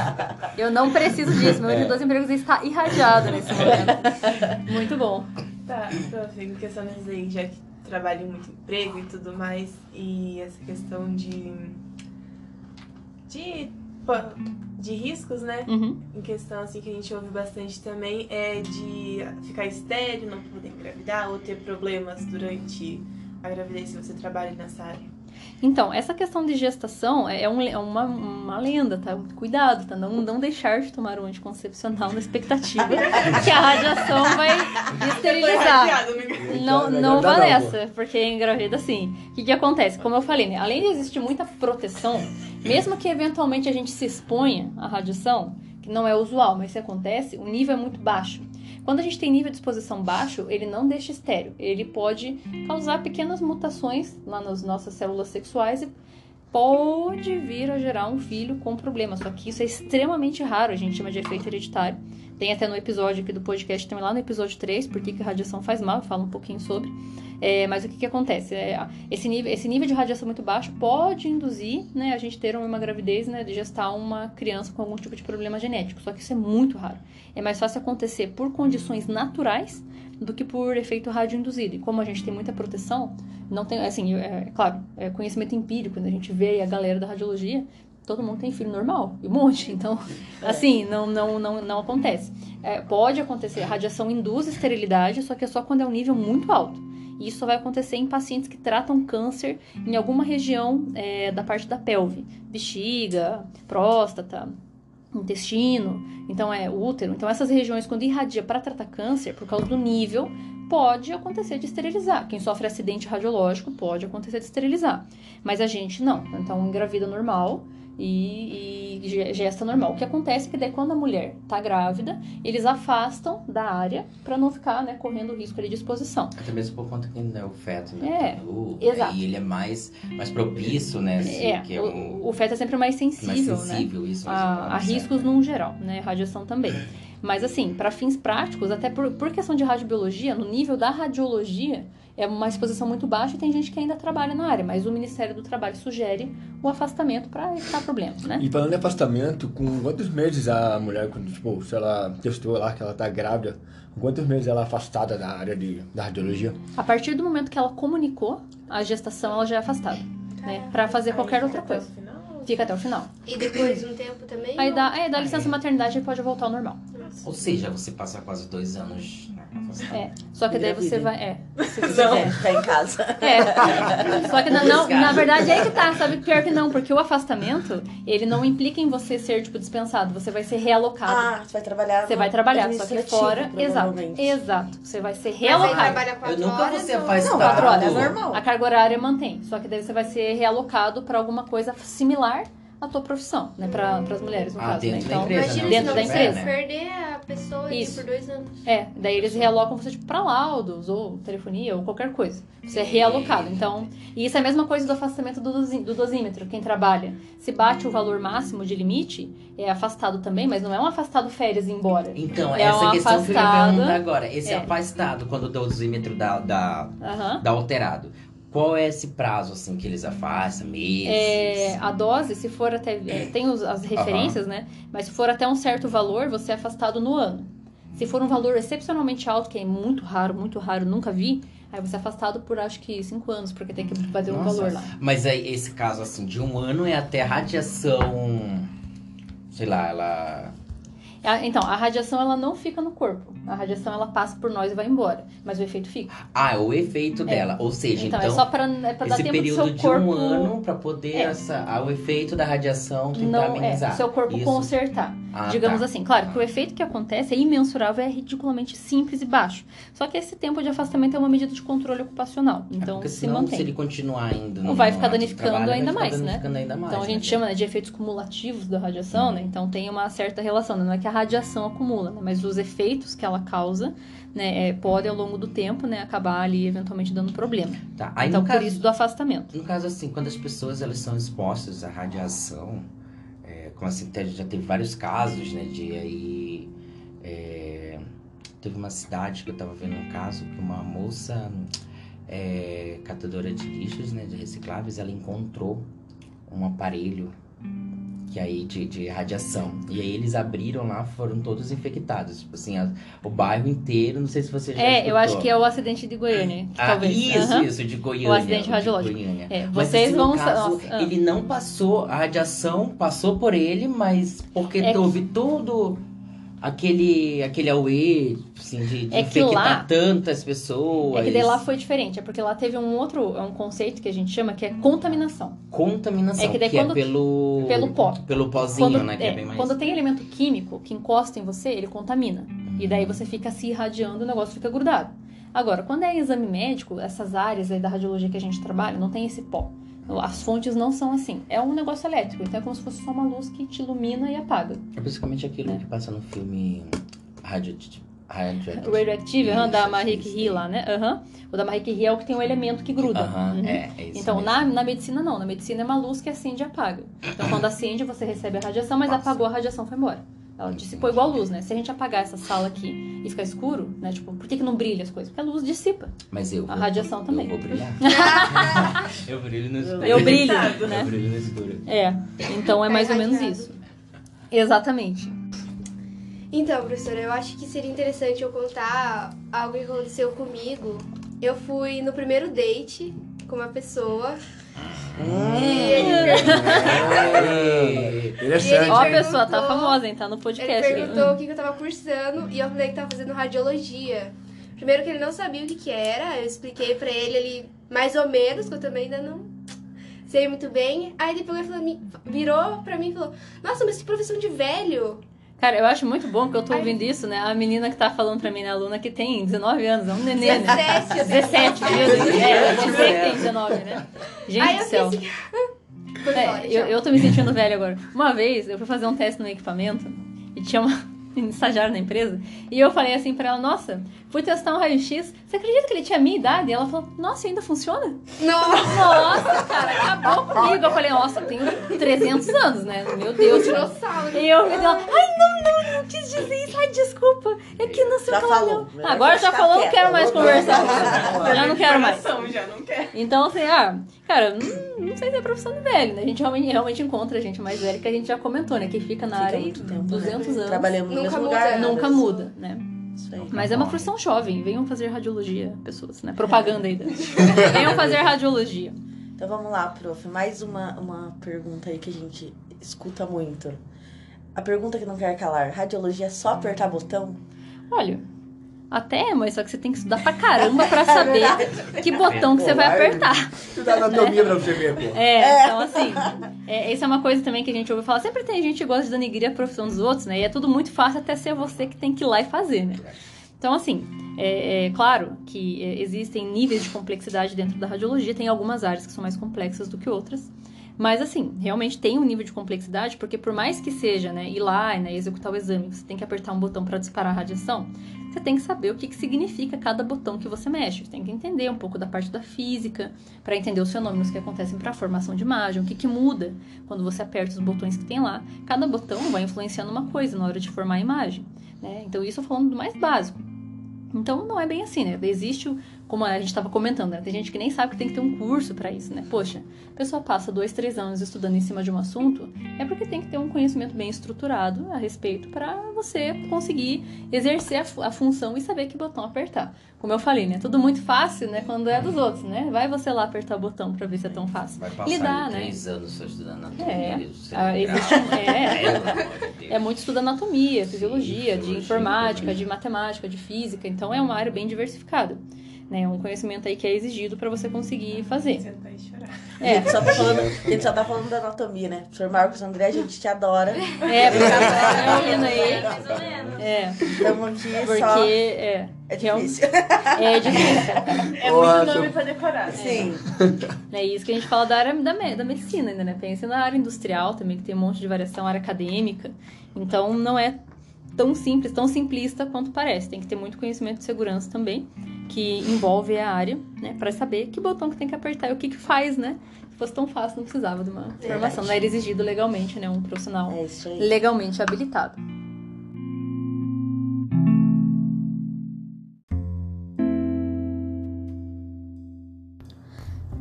Eu não preciso disso. Meu de dois empregos está irradiado nesse momento. Muito bom. Tá, prof, em questão disso aí, já que trabalho em muito emprego e tudo mais, e essa questão de. de. De riscos, né? Uhum. Em questão assim que a gente ouve bastante também é de ficar estéreo, não poder engravidar ou ter problemas durante a gravidez se você trabalha nessa área. Então, essa questão de gestação é, um- é uma, uma lenda, tá? Cuidado, tá? Não, não deixar de tomar um anticoncepcional na expectativa que a radiação vai esterilizar. Amiga. Não, não vá nessa, porque engravida sim. O que, que acontece? Como eu falei, né? Além de existir muita proteção, mesmo que eventualmente a gente se exponha à radiação, que não é usual, mas se acontece, o nível é muito baixo. Quando a gente tem nível de exposição baixo, ele não deixa estéreo. Ele pode causar pequenas mutações lá nas nossas células sexuais e pode vir a gerar um filho com problema. Só que isso é extremamente raro, a gente chama de efeito hereditário. Tem até no episódio aqui do podcast, tem lá no episódio 3, por que a radiação faz mal, fala um pouquinho sobre. É, mas o que, que acontece? É, esse, nível, esse nível de radiação muito baixo pode induzir né, a gente ter uma gravidez, né, de gestar uma criança com algum tipo de problema genético. Só que isso é muito raro. É mais fácil acontecer por condições naturais do que por efeito radioinduzido. E como a gente tem muita proteção, não tem, assim, é, é claro, é conhecimento empírico, quando a gente vê a galera da radiologia, todo mundo tem filho normal, e um monte. Então, assim, não, não, não, não acontece. É, pode acontecer, a radiação induz esterilidade, só que é só quando é um nível muito alto. E isso só vai acontecer em pacientes que tratam câncer em alguma região é, da parte da pelve, bexiga, próstata. Intestino, então é útero. Então essas regiões quando irradia para tratar câncer, por causa do nível, pode acontecer de esterilizar. Quem sofre acidente radiológico pode acontecer de esterilizar. Mas a gente não. Então engravida normal e, e gesta normal. O que acontece é que daí quando a mulher tá grávida, eles afastam da área para não ficar, né, correndo o risco de exposição. Até mesmo por conta que né, o feto, né? É, exato. E ele é mais, mais propício, né? assim, É, que é um- o, o feto é sempre mais mais sensível, né? sensível, isso. a, a certo, riscos né? num geral, né? Radiação também. Mas assim, para fins práticos, até por, por questão de radiobiologia, no nível da radiologia, é uma exposição muito baixa e tem gente que ainda trabalha na área, mas o Ministério do Trabalho sugere o afastamento para evitar problemas, né? E falando em afastamento, com quantos meses a mulher, quando, tipo, se ela testou lá que ela tá grávida, com quantos meses ela é afastada da área de, da radiologia? A partir do momento que ela comunicou a gestação, ela já é afastada, né? Para fazer Aí qualquer outra coisa. Fica até o final. E depois de um tempo também? Aí dá, é, dá licença maternidade e pode voltar ao normal. Ou seja, você passa quase dois anos né. É. Só que daí você vai. É. Se você Não, quiser. ficar em casa. É. Só que na, não, na verdade é que tá, sabe? Pior que não, porque o afastamento, ele não implica em você ser, tipo, dispensado. Você vai ser realocado. Ah, você vai trabalhar você vai trabalhar, só que fora. Exato. exato. Você vai ser Mas aí realocado. trabalha Eu quatro nunca horas ou- afastado. Não, quatro horas é normal. A carga horária mantém. Só que daí você vai ser realocado pra alguma coisa similar à tua profissão, né? Pra, pras mulheres, no Ah, caso. dentro né? da Então, empresa, Imagina né? dentro se da não empresa. você perder a pessoa ali Isso. por dois anos. É, daí eles realocam você tipo, pra laudos, ou telefonia, ou qualquer coisa. Você é realocado. Então, e isso é a mesma coisa do afastamento do, dosi- do dosímetro. Quem trabalha, se bate o valor máximo de limite, é afastado também, mas não é um afastado férias e ir embora. Então, É essa uma questão que eu ia afastada. perguntar agora. Esse É. afastado, quando o dosímetro dá, dá, dá alterado, qual é esse prazo, assim, que eles afastam? Meses? É, a dose, se for até. é, tem os- as referências, né? Mas se for até um certo valor, você é afastado no ano. Se for um valor excepcionalmente alto, que é muito raro, muito raro, nunca vi, aí você é afastado por acho que cinco anos, porque tem que bater um valor lá. Mas aí, esse caso, assim, de um ano é até radiação... Sei lá, ela... Então, a radiação ela não fica no corpo. A radiação ela passa por nós e vai embora. Mas o efeito fica. Ah, é o efeito dela. Ou seja, Então, então... é só pra, é pra dar esse tempo do período de corpo. um ano pra poder É. essa, ah, o efeito da radiação tentar Não, é, amenizar. o seu corpo Isso. consertar. Ah, digamos tá. assim. Claro que o efeito que acontece é imensurável, é ridiculamente simples e baixo. Só que esse tempo de afastamento é uma medida de controle ocupacional. É Então, porque se senão, mantém. se ele continuar ainda no Vai ficar danificando trabalho, vai ainda ficar mais, né? danificando ainda mais, Então a gente né? chama né, de efeitos cumulativos da radiação, né? Então tem uma certa relação, né? não é que a radiação acumula, né? mas os efeitos que ela causa, né, é, podem ao longo do tempo, né, acabar ali eventualmente dando problema. Tá. Aí, então por caso, isso do afastamento. No caso, assim, quando as pessoas elas são expostas à radiação, é, como assim, já teve vários casos, né, de aí... é, teve uma cidade que eu tava vendo um caso que uma moça é, catadora de lixos, né, de recicláveis, ela encontrou um aparelho que aí de, de radiação. E aí eles abriram lá, foram todos infectados. Tipo assim, a- o bairro inteiro, não sei se você já É, eu acho escutou. que é o acidente de Goiânia, Ah, talvez. isso, Aham. isso, de Goiânia. O acidente de radiológico. Goiânia. É, Mas vocês esse, no vão... caso, ah. ele não passou, a radiação passou por ele, mas porque É houve todo aquele, aquele auê, assim, de, de É que infectar lá- tantas pessoas. É que daí lá foi diferente, é porque lá teve um outro, é um conceito que a gente chama que é contaminação. Contaminação, É que daí é quando- pelo... pelo pó. Pelo pozinho, Quando, né, que é, é, bem mais... quando tem elemento químico que encosta em você, ele contamina. E daí você fica se irradiando, o negócio fica grudado. Agora, quando é exame médico, essas áreas aí da radiologia que a gente trabalha, não tem esse pó. As fontes não são assim. É um negócio elétrico, então é como se fosse só uma luz que te ilumina e apaga. É basicamente aquilo É. que passa no filme Radio... Radio... O radioactive, aham, da Marie Curie lá, né? Aham. O da Marie Curie é o que tem o elemento que gruda. Aham, Uhum. é, é Então, mesmo. na, na medicina, não. Na medicina é uma luz que acende e apaga. Então, quando acende, você recebe a radiação, mas Nossa. apagou, a radiação foi embora. Ela dissipou igual a luz, né? Se a gente apagar essa sala aqui e ficar escuro, né? Tipo, por que, que não brilha as coisas? Porque a luz dissipa. Mas eu A vou- radiação também. Eu vou brilhar. eu brilho no escuro. Eu brilho, Eu né? brilho no escuro. É. Então, é mais ou menos irradiado. isso. Exatamente. Então, professora, eu acho que seria interessante eu contar algo que aconteceu comigo. Eu fui no primeiro date com uma pessoa. Hum. E ele, É. Interessante. Ó, a pessoa tá famosa, hein? Tá no ele podcast. perguntou o que que eu tava cursando e eu falei que tava fazendo radiologia. Primeiro que ele não sabia o que que era, eu expliquei pra ele, ele mais ou menos, que eu também ainda não sei muito bem. Aí depois ele falou, virou pra mim e falou: Nossa, mas que profissão de velho. Cara, eu acho muito bom que eu tô ouvindo isso, né? A menina que tá falando pra mim, né, a aluna que tem 19 anos, é um nenê, né? 17, 17, meu Deus. É, eu dizer que tem 19, né? Gente Aí do céu. pensei, Foi É, fora, eu, eu tô me sentindo velha agora. Uma vez eu fui fazer um teste no equipamento e tinha uma estagiária na empresa e eu falei assim pra ela: Nossa, fui testar um raio-x. Você acredita que ele tinha a minha idade? E ela falou: Nossa, ainda funciona? Nossa, Nossa, cara, acabou comigo. Eu falei: Nossa, eu tenho 300 anos, né? Meu Deus. dinossauro. E eu me dei ai, não, não, não quis dizer isso, ai, desculpa. É que não sei Já o que ela falou. não. Agora já falou, não quero mais conversar. Já não quero mais. Já não quer. Então, assim, ah, cara, não, não sei se é profissão de velho, né? A gente realmente, realmente encontra gente mais velha que a gente já comentou, né? Que fica na Fica área aí muito tempo, 200 né? anos. Trabalhando no Nunca muda. lugar. Nunca muda, né? Isso aí. Mas é uma profissão jovem. Venham fazer radiologia, pessoas, né? Propaganda aí. Venham fazer radiologia. Então vamos lá, prof. Mais uma, uma pergunta aí que a gente escuta muito. A pergunta que não quer calar. Radiologia é só apertar botão? Olha, até, mas só que você tem que estudar pra caramba pra saber que botão que você vai apertar. Estudar anatomia pra você ver, pô. É, então assim, é, isso é uma coisa também que a gente ouve falar. Sempre tem gente que gosta de denigrir a profissão dos outros, né? E é tudo muito fácil até ser você que tem que ir lá e fazer, né? Então, assim, é, é claro que é, existem níveis de complexidade dentro da radiologia, tem algumas áreas que são mais complexas do que outras. Mas, assim, realmente tem um nível de complexidade, porque por mais que seja, né, ir lá né, executar o exame, você tem que apertar um botão para disparar a radiação, você tem que saber o que, que significa cada botão que você mexe. Você tem que entender um pouco da parte da física, para entender os fenômenos que acontecem para a formação de imagem, o que, que muda quando você aperta os botões que tem lá. Cada botão vai influenciando uma coisa na hora de formar a imagem. Né? Então, isso eu falando do mais básico. Então, não é bem assim, né? Existe, como a gente estava comentando, né? Tem gente que nem sabe que tem que ter um curso para isso, né? Poxa, a pessoa passa dois, três anos estudando em cima de um assunto, é porque tem que ter um conhecimento bem estruturado a respeito para você conseguir exercer a, a função e saber que botão apertar. Como eu falei, né? Tudo muito fácil, né? Quando é dos outros, né? Vai você lá apertar o botão para ver se é tão fácil. Vai passar Lidar, né? três anos só estudando anatomia. É. Ah, existe é. De Deus. É muito estudo anatomia, fisiologia, de fisiologia, informática, também. de matemática, de física. Então é uma área bem diversificada. Né? É um conhecimento aí que é exigido para você conseguir fazer. Sentar e chorar. A É, gente, só tá falando, a gente só tá falando da anatomia, né? Professor Marcos André, a gente te adora. é, porque tá ouvindo aí. Mais ou menos. É, Estamos aqui porque só. é, É real- difícil. é difícil. É Nossa. muito nome pra decorar. Sim. É isso que a gente fala da área da, da medicina ainda, né? Pensa na área industrial também, que tem um monte de variação, área acadêmica. Então não é tão simples, tão simplista quanto parece. Tem que ter muito conhecimento de segurança também, que envolve a área, né? Pra saber que botão que tem que apertar e o que que faz, né? Se fosse tão fácil, não precisava de uma formação. Não era exigido legalmente, né? Um profissional É legalmente habilitado.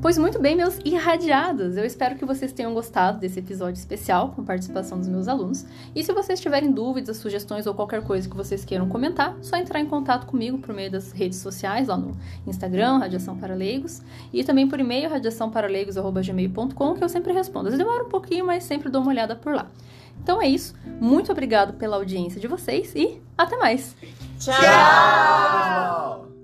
Pois muito bem, meus irradiados. Eu espero que vocês tenham gostado desse episódio especial com participação dos meus alunos. E se vocês tiverem dúvidas, sugestões ou qualquer coisa que vocês queiram comentar, só entrar em contato comigo por meio das redes sociais, lá no Instagram, Radiação para Leigos, e também por e-mail, radiaçãoparaleigos.gmail.com, que eu sempre respondo. Às vezes demora um pouquinho, mas sempre dou uma olhada por lá. Então é isso. Muito obrigado pela audiência de vocês e até mais! Tchau, pessoal.